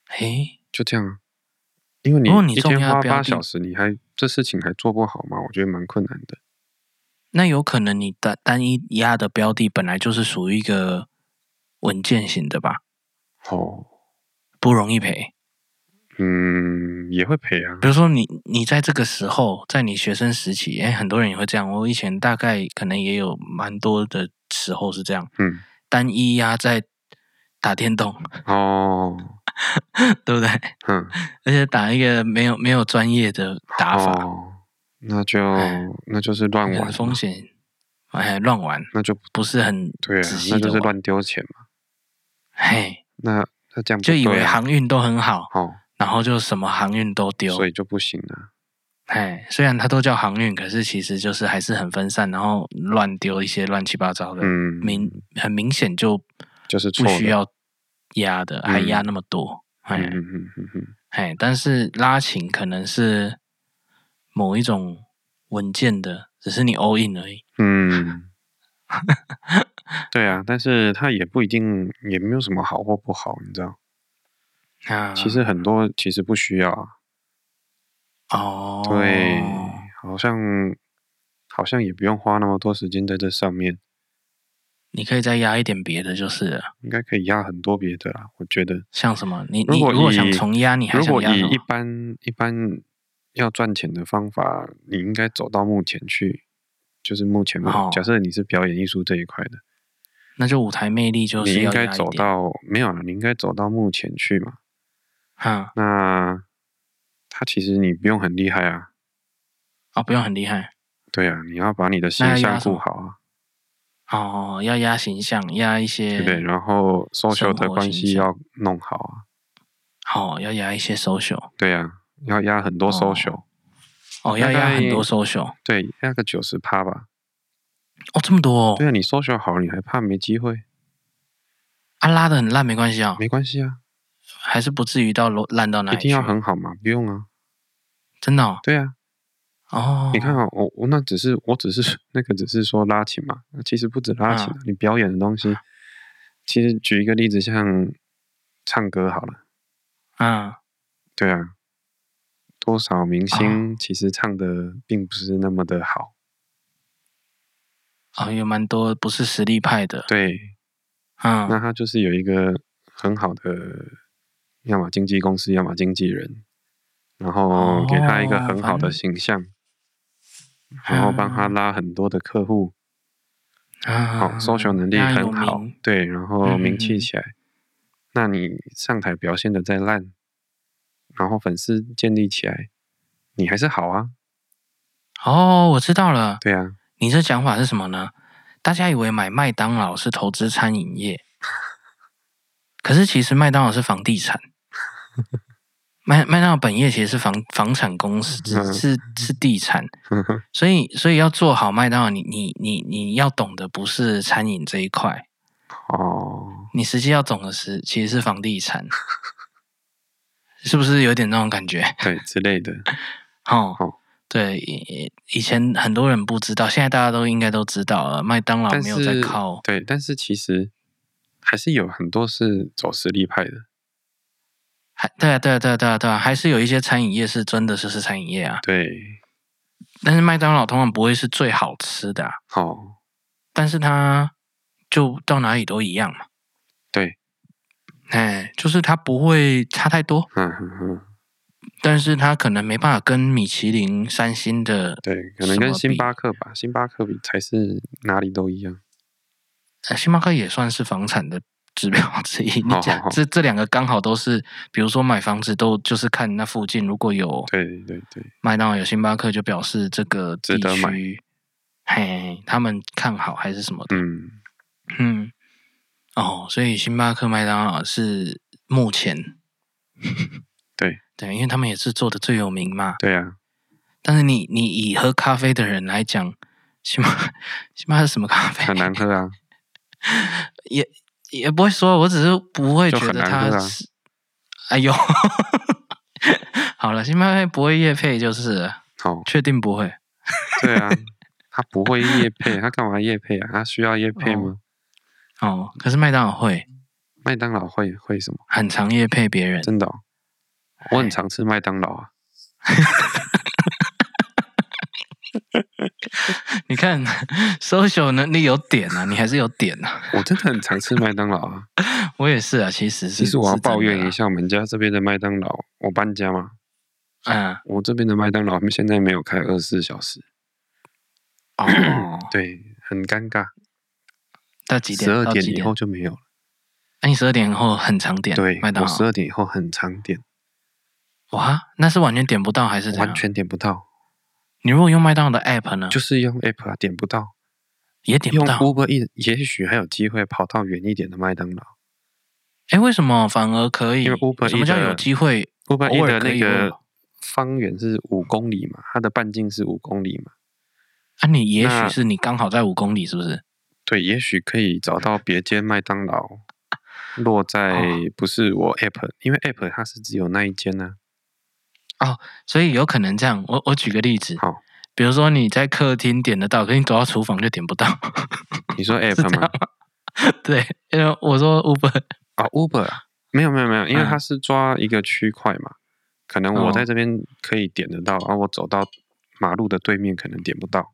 嘿，就这样啊，因为你一天花八小时，你还这事情还做不好吗？我觉得蛮困难的。那有可能你单单一压的标的本来就是属于一个稳健型的吧？哦，不容易赔。嗯，也会赔啊。比如说你，你在这个时候，在你学生时期，哎，很多人也会这样。我以前大概可能也有蛮多的时候是这样。嗯。单一压在打电动哦，对不对？嗯，而且打一个没有没有专业的打法，哦、那就、哎、那就是乱玩风险，哎，乱玩那就不是很对啊，那就是乱丢钱嘛。嘿，那那这样就以为航运都很好，哦，然后就什么航运都丢，所以就不行了。哎，虽然它都叫航运，可是其实就是还是很分散，然后乱丢一些乱七八糟的，嗯，明很明显就就是不需要压的，嗯、还压那么多，哎，嗯嗯嗯嗯，哎，但是拉琴可能是某一种稳健的，只是你 all in 而已，嗯，对啊，但是它也不一定，也没有什么好或不好，你知道？啊，其实很多其实不需要啊。哦，对，好像好像也不用花那么多时间在这上面。你可以再压一点别的，就是了。应该可以压很多别的啦，我觉得。像什么？你你如果想重压，你还想压？如果以一般一般要赚钱的方法，你应该走到目前去，就是目前嘛。哦、假设你是表演艺术这一块的，那就舞台魅力就是你应该走到没有了，你应该走到目前去嘛。哈，那他其实你不用很厉害啊。哦，不用很厉害。对啊，你要把你的形象顾好啊。哦，要压形象，压一些对，然后 social 的关系要弄好啊。好、哦，要压一些 social。对啊，要压很多 social。哦，要压很多 social。对，压个九十趴吧。哦，这么多、哦。对啊，你 social 好，你还怕没机会？啊，拉的很烂没关系啊。没关系啊，还是不至于到烂到哪里去。一定要很好吗？不用啊。真的、哦？对啊。哦，你看啊，我我那只是我只是那个只是说拉琴嘛，其实不止拉琴，啊，你表演的东西，其实举一个例子，像唱歌好了，啊，对啊，多少明星其实唱的并不是那么的好，啊，有蛮多不是实力派的，对，啊，那他就是有一个很好的，要么经纪公司，要么经纪人，然后给他一个很好的形象。哦然后帮他拉很多的客户，啊，好，social 能力很好，对，然后名气起来，嗯，那你上台表现的再烂，然后粉丝建立起来，你还是好啊。哦，我知道了。对啊，你这讲法是什么呢？大家以为买麦当劳是投资餐饮业，可是其实麦当劳是房地产。麦麦当劳本业其实是房房产公司，是是，是地产，所以所以要做好麦当劳，你你你你要懂的不是餐饮这一块哦，你实际要懂的是其实是房地产，是不是有点那种感觉？对之类的，哦，对，以前很多人不知道，现在大家都应该都知道了，麦当劳没有在靠，对，但是其实还是有很多是走实力派的。还对啊，对啊，对啊，对啊，对啊，还是有一些餐饮业是真的就是餐饮业啊。对，但是麦当劳通常不会是最好吃的。啊。哦，但是它就到哪里都一样嘛。对，哎，就是它不会差太多。嗯哼哼。但是它可能没办法跟米其林三星的，对，可能跟星巴克吧，星巴克比才是哪里都一样。呃，星巴克也算是房产的。指标之一，你讲这这两个刚好都是，比如说买房子都就是看那附近如果有对对对，麦当劳有星巴克，就表示这个地区嘿，他们看好还是什么的，嗯。嗯，哦，所以星巴克、麦当劳是目前对。对，因为他们也是做的最有名嘛，对啊，但是你你以喝咖啡的人来讲，星巴 星巴克是什么咖啡？很难喝啊，也。也不会说，我只是不会觉得他是。啊、哎呦，好了，星巴克不会夜配就是。好、哦，确定不会。对啊，他不会夜配，他干嘛夜配啊？他需要夜配吗？哦，哦可是麦当劳会。麦当劳会会什么？很常夜配别人。真的、哦，我很常吃麦当劳啊。你看，social 能力有点啊，你还是有点啊。我真的很常吃麦当劳啊，我也是啊。其实是，其实我要抱怨一下我们家这边的麦当劳，我搬家嘛，嗯，我这边的麦当劳现在没有开二十四小时。哦，对，很尴尬。到几点？十二点以后就没有了。那、啊、你十二点以后很常点？对，麦当劳。我十二点以后很常点。哇，那是完全点不到还是完全点不到？你如果用麦当劳的 app 呢？就是用 app 啊，点不到，也点不到。用 Uber 也许还有机会跑到远一点的麦当劳。哎，为什么反而可以？因为 Uber 什么叫有机会？Uber 的那个方圆是五公里嘛，它的半径是五公里嘛。啊，你也许是你刚好在五公里，是不是？对，也许可以找到别间麦当劳落在不是我 app，因为 app 它是只有那一间呢、啊。哦，所以有可能这样。我我举个例子，好，比如说你在客厅点得到，可是你走到厨房就点不到。你说 app 吗？对，因为我说 Uber 啊，Uber 啊，没有没有没有，因为它是抓一个区块嘛，可能我在这边可以点得到，然后我走到马路的对面可能点不到。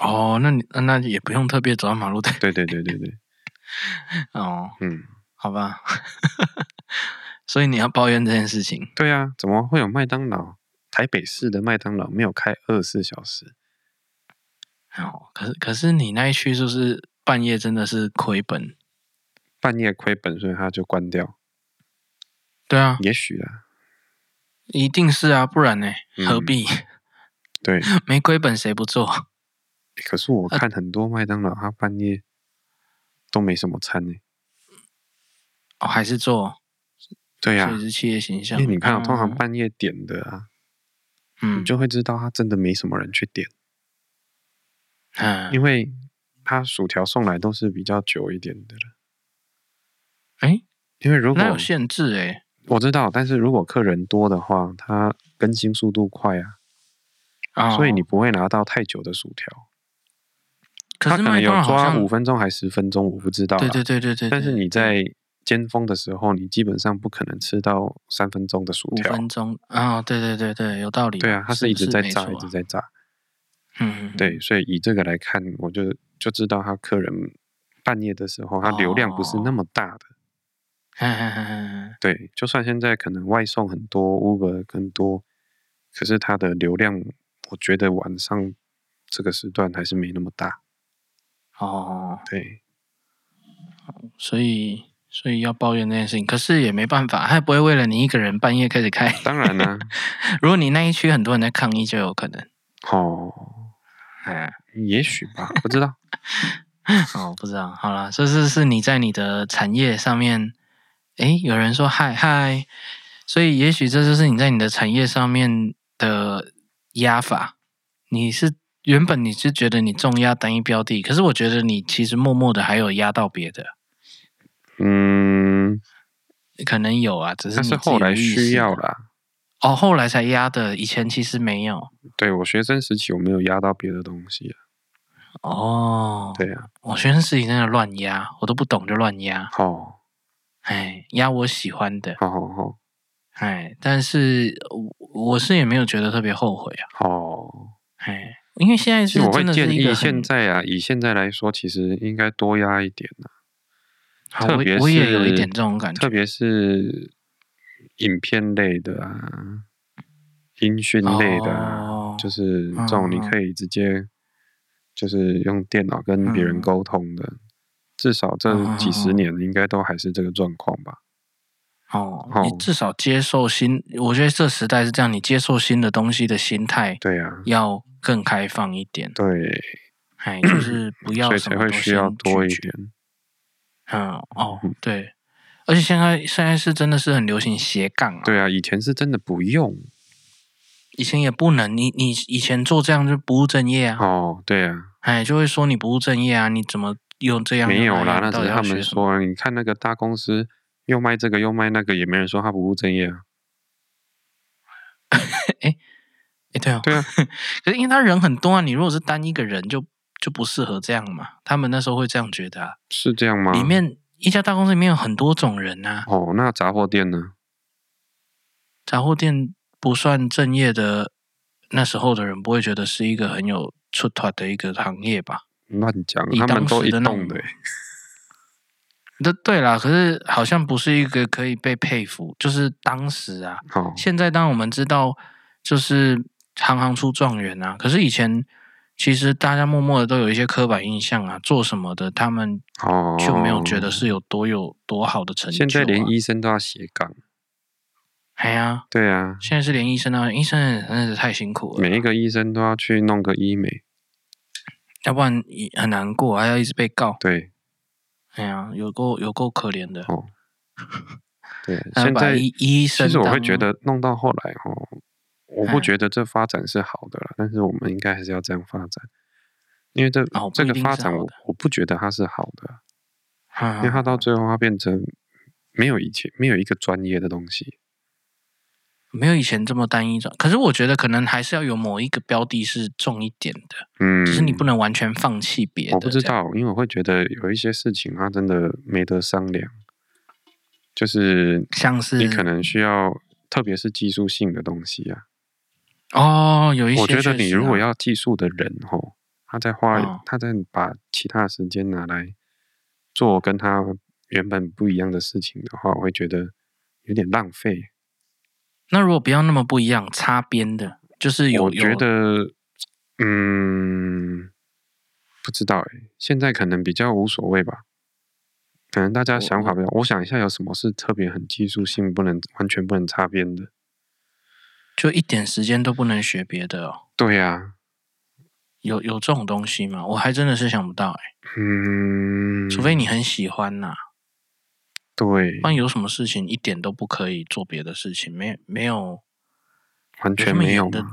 哦，那你那也不用特别走到马路对。对对对对对。哦，嗯，好吧。所以你要抱怨这件事情？对啊，怎么会有麦当劳？台北市的麦当劳没有开二十四小时。哦，可是可是你那一区就是半夜真的是亏本，半夜亏本，所以他就关掉。对啊，也许啊，一定是啊，不然呢？何必？嗯、对，没亏本谁不做？可是我看很多麦当劳，他半夜都没什么餐呢。哦，还是做？对呀、啊，是企业形象。因为你看，通常半夜点的啊，嗯，你就会知道他真的没什么人去点。嗯，因为他薯条送来都是比较久一点的了。哎，因为如果有限制哎，我知道，但是如果客人多的话，他更新速度快啊，哦、所以你不会拿到太久的薯条。可是他可能有抓五分钟还是十分钟，我不知道。对对对对对。但是你在尖峰的时候，你基本上不可能吃到三分钟的薯条。五分钟啊、哦，对对对对，有道理。对啊，它是一直在炸，一直在炸。嗯，对，所以以这个来看，我就就知道他客人半夜的时候，他流量不是那么大的。哦、对，就算现在可能外送很多，Uber 更多，可是它的流量，我觉得晚上这个时段还是没那么大。哦，对。所以。所以要抱怨那件事情，可是也没办法，他也不会为了你一个人半夜开始开。当然啦、啊，如果你那一区很多人在抗议，就有可能。哦，哎，也许吧，不知道。哦，不知道。好了，这是是你在你的产业上面，诶，有人说嗨嗨，所以也许这就是你在你的产业上面的压法。你是原本你是觉得你重压单一标的，可是我觉得你其实默默的还有压到别的。嗯，可能有啊，只是后来需要啦。哦，后来才压的，以前其实没有。对，我学生时期我没有压到别的东西啊。哦，对啊，我学生时期真的乱压，我都不懂就乱压。哦，哎，压我喜欢的。好好好。哎，但是我是也没有觉得特别后悔啊。哦，哎，因为现在是我会建议现在啊，以现在来说，其实应该多压一点呢、啊。特别是我也有一点这种感觉，特别是影片类的啊，音讯类的啊，哦、就是这种你可以直接就是用电脑跟别人沟通的，嗯、至少这几十年应该都还是这个状况吧。哦，哦你至少接受新，我觉得这时代是这样，你接受新的东西的心态，对啊，要更开放一点。对，哎，就是不要所以才会需要多一点。嗯哦对，而且现在现在是真的是很流行斜杠啊。对啊，以前是真的不用，以前也不能。你你以前做这样就不务正业啊。哦，对啊，哎，就会说你不务正业啊，你怎么用这样？没有啦，那只是他们说。你看那个大公司又卖这个又卖那个，也没人说他不务正业啊。哎哎，对啊，对 啊。可是因为他人很多啊，你如果是单一个人就。就不适合这样嘛？他们那时候会这样觉得啊？是这样吗？里面一家大公司里面有很多种人啊。哦，那杂货店呢？杂货店不算正业的，那时候的人不会觉得是一个很有出头的一个行业吧？乱讲，他们都一动的。那对啦，可是好像不是一个可以被佩服，就是当时啊。哦。现在当我们知道，就是行行出状元啊。可是以前。其实大家默默的都有一些刻板印象啊，做什么的他们就没有觉得是有多有多好的成就、啊。现在连医生都要斜杠，哎呀，对啊，现在是连医生啊，医生真的是太辛苦了。每一个医生都要去弄个医美，要不然很难过，还要一直被告。对，哎呀，有够有够可怜的。哦，对，现在医生其实我会觉得弄到后来哦。我不觉得这发展是好的了，但是我们应该还是要这样发展，因为这、哦、这个发展我我不觉得它是好的，因为它到最后它变成没有以前没有一个专业的东西。没有以前这么单一种。可是我觉得可能还是要有某一个标的是重一点的，嗯，就是你不能完全放弃别的。我不知道，因为我会觉得有一些事情它真的没得商量，就是像是你可能需要，特别是技术性的东西啊。哦，有一些，我觉得你如果要技术的人吼，他在花，哦、他在把其他时间拿来做跟他原本不一样的事情的话，我会觉得有点浪费。那如果不要那么不一样，擦边的，就是有，我觉得，嗯，不知道哎，现在可能比较无所谓吧，可能大家想法不一样。我想一下，有什么是特别很技术性，不能完全不能擦边的？就一点时间都不能学别的哦？对呀、啊，有有这种东西吗？我还真的是想不到哎。嗯，除非你很喜欢呐、啊。对，那有什么事情一点都不可以做别的事情？没没有，完全没有的。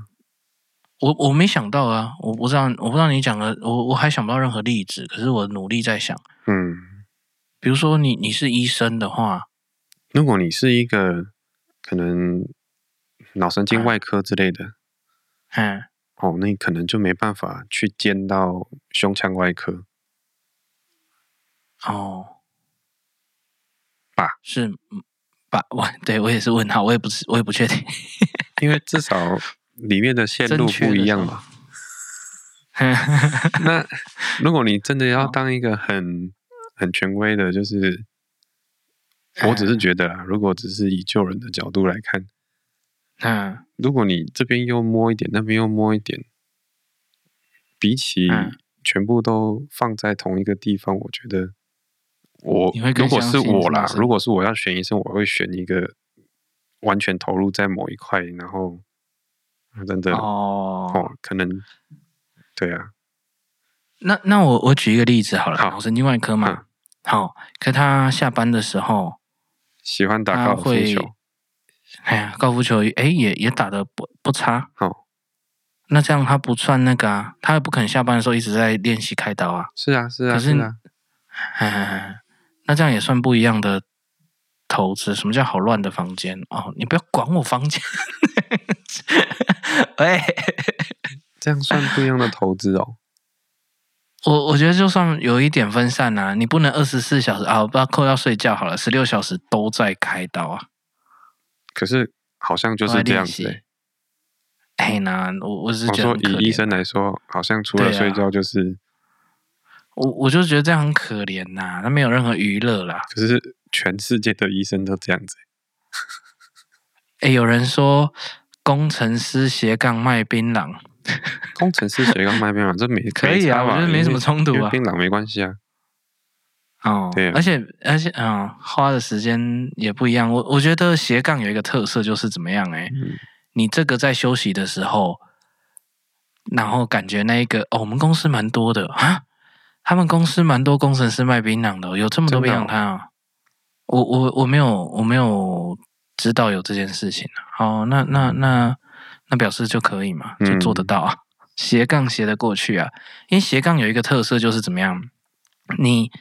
我我没想到啊，我不知道，我不知道你讲的，我我还想不到任何例子。可是我努力在想，嗯，比如说你你是医生的话，如果你是一个可能脑神经外科之类的，嗯，哦，那你可能就没办法去兼到胸腔外科，哦。吧。是吧？我对我也是问号，我也不是，我也不确定，因为至少里面的线路不一样嘛。那如果你真的要当一个很很权威的，就是我只是觉得啊，如果只是以救人的角度来看，嗯，如果你这边又摸一点，那边又摸一点，比起全部都放在同一个地方，我觉得。我如果是我啦，如果是我要选医生，我会选一个完全投入在某一块，然后真的哦，哦，可能对啊。那那我我举一个例子好了，好，神经外科嘛，嗯、好，可他下班的时候喜欢打高尔夫球，哎呀，高尔夫球哎也也打得不不差，哦，那这样他不算那个啊，他也不肯下班的时候一直在练习开刀啊，是啊是啊，可是，是啊，哎。那这样也算不一样的投资。什么叫好乱的房间？哦，你不要管我房间。喂，这样算不一样的投资哦。我我觉得就算有一点分散啊，你不能二十四小时啊，不要扣掉睡觉好了，十六小时都在开刀啊。可是好像就是这样子，欸。哎，那我我是觉得说以医生来说，好像除了睡觉就是。我我就觉得这样很可怜呐、啊，他没有任何娱乐啦。可是全世界的医生都这样子。哎、欸，有人说工程师斜杠卖槟榔，工程师斜杠卖槟榔，这没可以啊，我觉得没什么冲突啊，槟榔没关系啊。哦，对、啊，而且而且啊、嗯，花的时间也不一样。我我觉得斜杠有一个特色就是怎么样、欸？哎、嗯，你这个在休息的时候，然后感觉那一个哦，我们公司蛮多的啊。他们公司蛮多工程师卖槟榔的，有这么多槟榔摊啊！我我我没有我没有知道有这件事情。好，那那那那表示就可以嘛，就做得到啊，嗯、斜杠斜得过去啊。因为斜杠有一个特色就是怎么样，你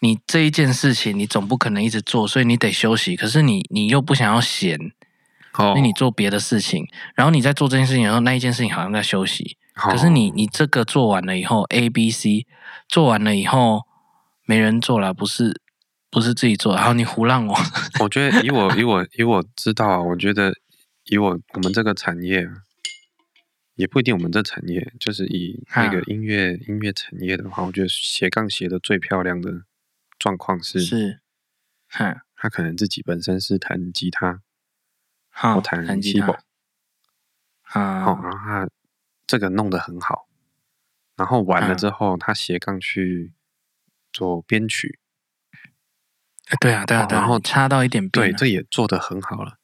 你这一件事情你总不可能一直做，所以你得休息。可是你你又不想要闲，哦，那你做别的事情，然后你在做这件事情的时候，那一件事情好像在休息。可是你你这个做完了以后，A B C 做完了以后，没人做了，不是不是自己做，然后你胡乱我。我觉得以我以我以我知道啊，我觉得以我我们这个产业，也不一定我们这产业，就是以那个音乐音乐产业的话，我觉得斜杠斜的最漂亮的状况是是，他可能自己本身是弹吉他，或弹 keyboard，啊，好，然后他。这个弄得很好，然后完了之后，他斜杠去做编曲。对啊，对啊，然后插到一点，对，这也做得很好了。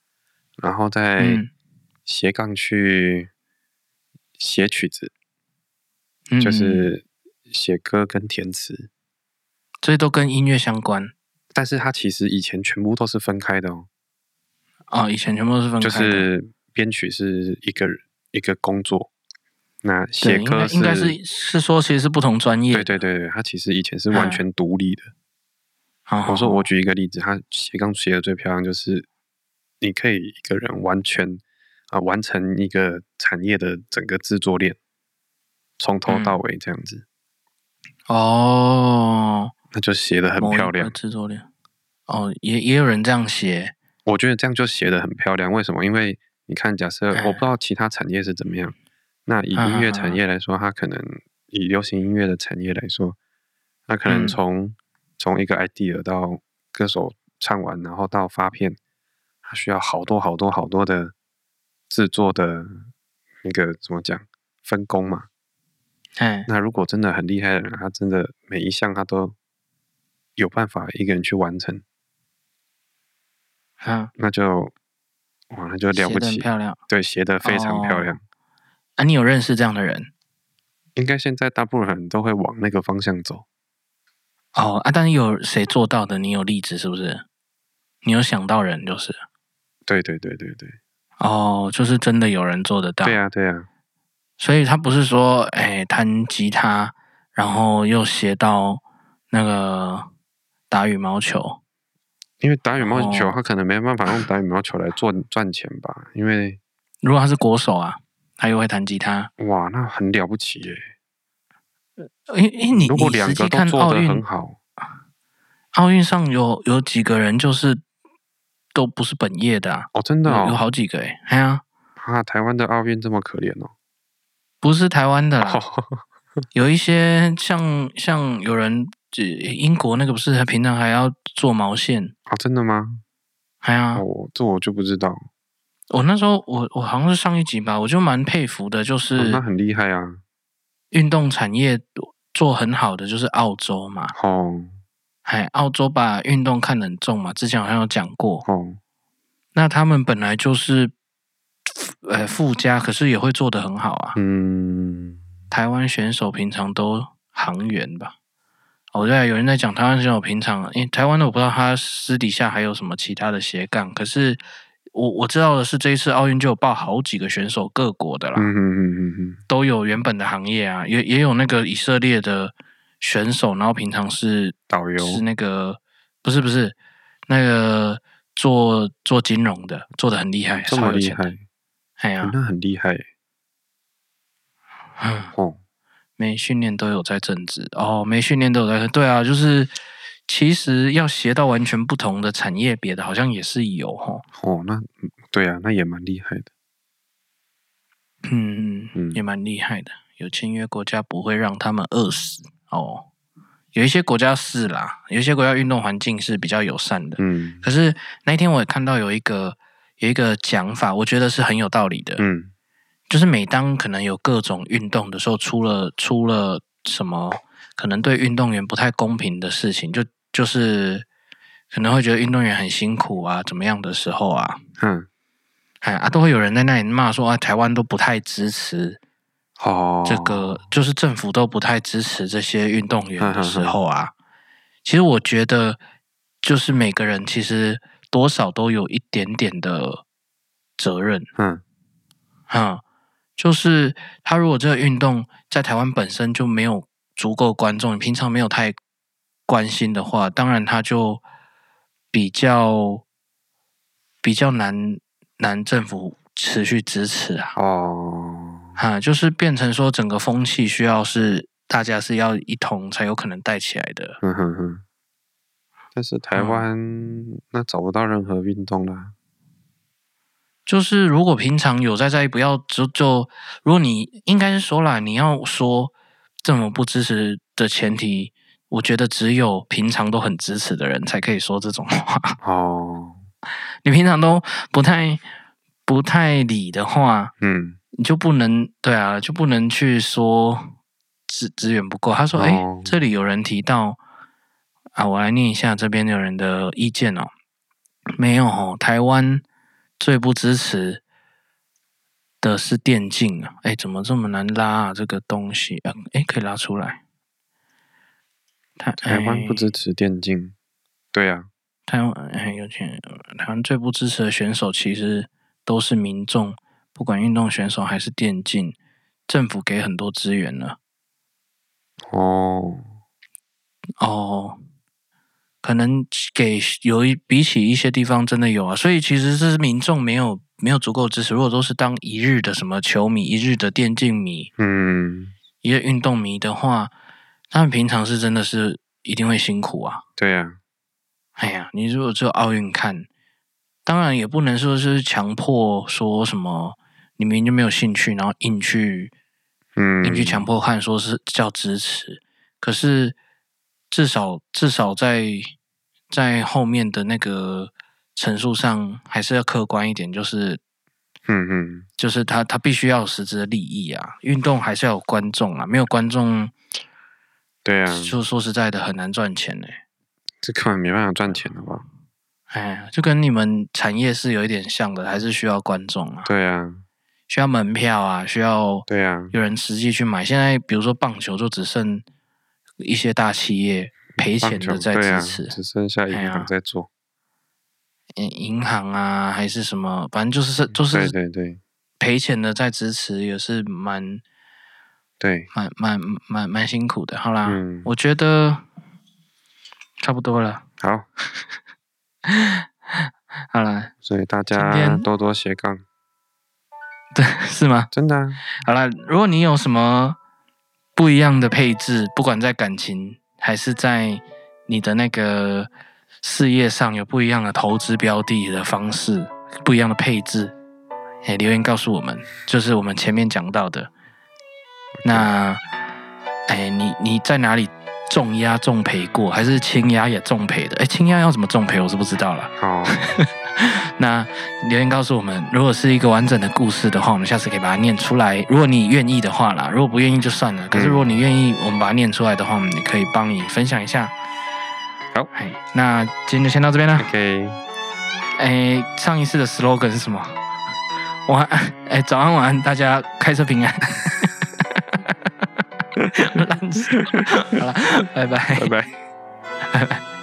然后再斜杠去写曲子，就是写歌跟填词，这些都跟音乐相关。但是他其实以前全部都是分开的哦。哦，以前全部都是分开的，就是编曲是一个一个工作。那写歌应该是是说，其实是不同专业。对对对对，他其实以前是完全独立的。好、我说我举一个例子，他斜杠写的最漂亮，就是你可以一个人完全啊、呃、完成一个产业的整个制作链，从头到尾这样子。嗯、哦，那就写的很漂亮。制作量，哦，也也有人这样写。我觉得这样就写的很漂亮。为什么？因为你看，假设我不知道其他产业是怎么样，那以音乐产业来说，它可能以流行音乐的产业来说，它可能从从一个 idea 到歌手唱完，然后到发片，它需要好多好多好多的制作的那个怎么讲分工嘛。嗯，那如果真的很厉害的人，他真的每一项他都有办法一个人去完成。啊，那就哇，那就了不起，漂亮，对，写的非常漂亮。哦。啊，你有认识这样的人？应该现在大部分人都会往那个方向走。哦啊，但是有谁做到的？你有例子是不是？你有想到人就是？对对对对对。哦，就是真的有人做得到。对啊对啊。所以他不是说，哎，弹吉他，然后又写到那个打羽毛球。因为打羽毛球，他可能没办法用打羽毛球来赚赚钱吧？因为如果他是国手啊，他又会弹吉他，哇，那很了不起耶！哎哎，你如果两个都做得很好，奥运上有有几个人就是都不是本业的啊？哦，真的哦，有好几个哎，哎呀，啊，台湾的奥运这么可怜哦？不是台湾的啦，有一些像像有人。英国那个不是他平常还要做毛线啊？真的吗？哎呀，哦，这我就不知道。我那时候我我好像是上一集吧，我就蛮佩服的，就是、哦、那很厉害啊。运动产业做很好的就是澳洲嘛。哦，哎，澳洲把运动看得很重嘛，之前好像有讲过。哦，那他们本来就是呃附加，可是也会做得很好啊。嗯，台湾选手平常都航员吧。我在有人在讲台湾选手平常，因为台湾的我不知道他私底下还有什么其他的斜杠，可是我我知道的是这一次奥运就有报好几个选手各国的啦，嗯嗯嗯嗯都有原本的行业啊，也也有那个以色列的选手，然后平常是导游，是那个不是不是那个做做金融的，做的很厉害，这么厉害，哎呀，那很厉害，嗯哦。没训练都有在政治哦，没训练都有在对啊，就是其实要学到完全不同的产业别的，好像也是有哦。哦，那对啊，那也蛮厉害的。嗯嗯，也蛮厉害的。有签约国家不会让他们饿死哦。有一些国家是啦，有一些国家运动环境是比较友善的。嗯，可是那一天我也看到有一个有一个讲法，我觉得是很有道理的。嗯。就是每当可能有各种运动的时候，出了出了什么可能对运动员不太公平的事情，就就是可能会觉得运动员很辛苦啊，怎么样的时候啊，嗯，哎啊，都会有人在那里骂说啊，台湾都不太支持哦，这个就是政府都不太支持这些运动员的时候啊，其实我觉得就是每个人其实多少都有一点点的责任，嗯，嗯。就是他如果这个运动在台湾本身就没有足够观众，你平常没有太关心的话，当然他就比较比较难难政府持续支持啊。哦，哈，就是变成说整个风气需要是大家是要一同才有可能带起来的。嗯哼哼。但是台湾、嗯、那找不到任何运动啦。就是如果平常有在在意，不要就就，如果你应该是说啦，你要说这么不支持的前提，我觉得只有平常都很支持的人才可以说这种话。哦，你平常都不太不太理的话，嗯，你就不能对啊，就不能去说资资源不够。他说：“哎、哦，这里有人提到啊，我来念一下这边有人的意见哦，没有哦，台湾。”最不支持的是电竞啊！哎，怎么这么难拉啊？这个东西啊，哎，可以拉出来。台台湾不支持电竞，对啊，台湾很有钱。台湾最不支持的选手其实都是民众，不管运动选手还是电竞，政府给很多资源了。哦哦。可能给有一比起一些地方真的有啊，所以其实是民众没有没有足够支持，如果都是当一日的什么球迷、一日的电竞迷，嗯，一个运动迷的话，他们平常是真的是一定会辛苦啊。对呀、啊，哎呀，你如果只有奥运看，当然也不能说是强迫说什么，你明明就没有兴趣，然后硬去，嗯，硬去强迫看，说是叫支持。可是至少至少在在后面的那个陈述上，还是要客观一点，就是，嗯嗯，就是他他必须要有实质的利益啊，运动还是要有观众啊，没有观众，对啊，就说实在的很难赚钱呢、欸，这根本没办法赚钱的吧？哎，就跟你们产业是有一点像的，还是需要观众啊，对啊，需要门票啊，需要对啊，有人实际去买。现在比如说棒球，就只剩一些大企业赔钱的在支持，啊、只剩下银行在做。嗯，银行啊，还是什么，反正就是就是对对对，赔钱的在支持也是蛮对，蛮蛮蛮蛮辛苦的。好啦，嗯，我觉得差不多了。好，好了，所以大家多多斜杠。对，是吗？真的啊。好了，如果你有什么不一样的配置，不管在感情还是在你的那个事业上有不一样的投资标的的方式，不一样的配置，哎，留言告诉我们，就是我们前面讲到的。那，哎，你你在哪里重压重赔过，还是轻压也重赔的？哎，轻压要怎么重赔，我是不知道了。好。那留言告诉我们，如果是一个完整的故事的话，我们下次可以把它念出来。如果你愿意的话啦，如果不愿意就算了。可是如果你愿意，我们把它念出来的话，我们也可以帮你分享一下。好，那今天就先到这边了。OK。哎，上一次的 slogan 是什么？晚安，哎，早安晚安，大家开车平安。烂死。好了，拜拜，拜拜，拜拜。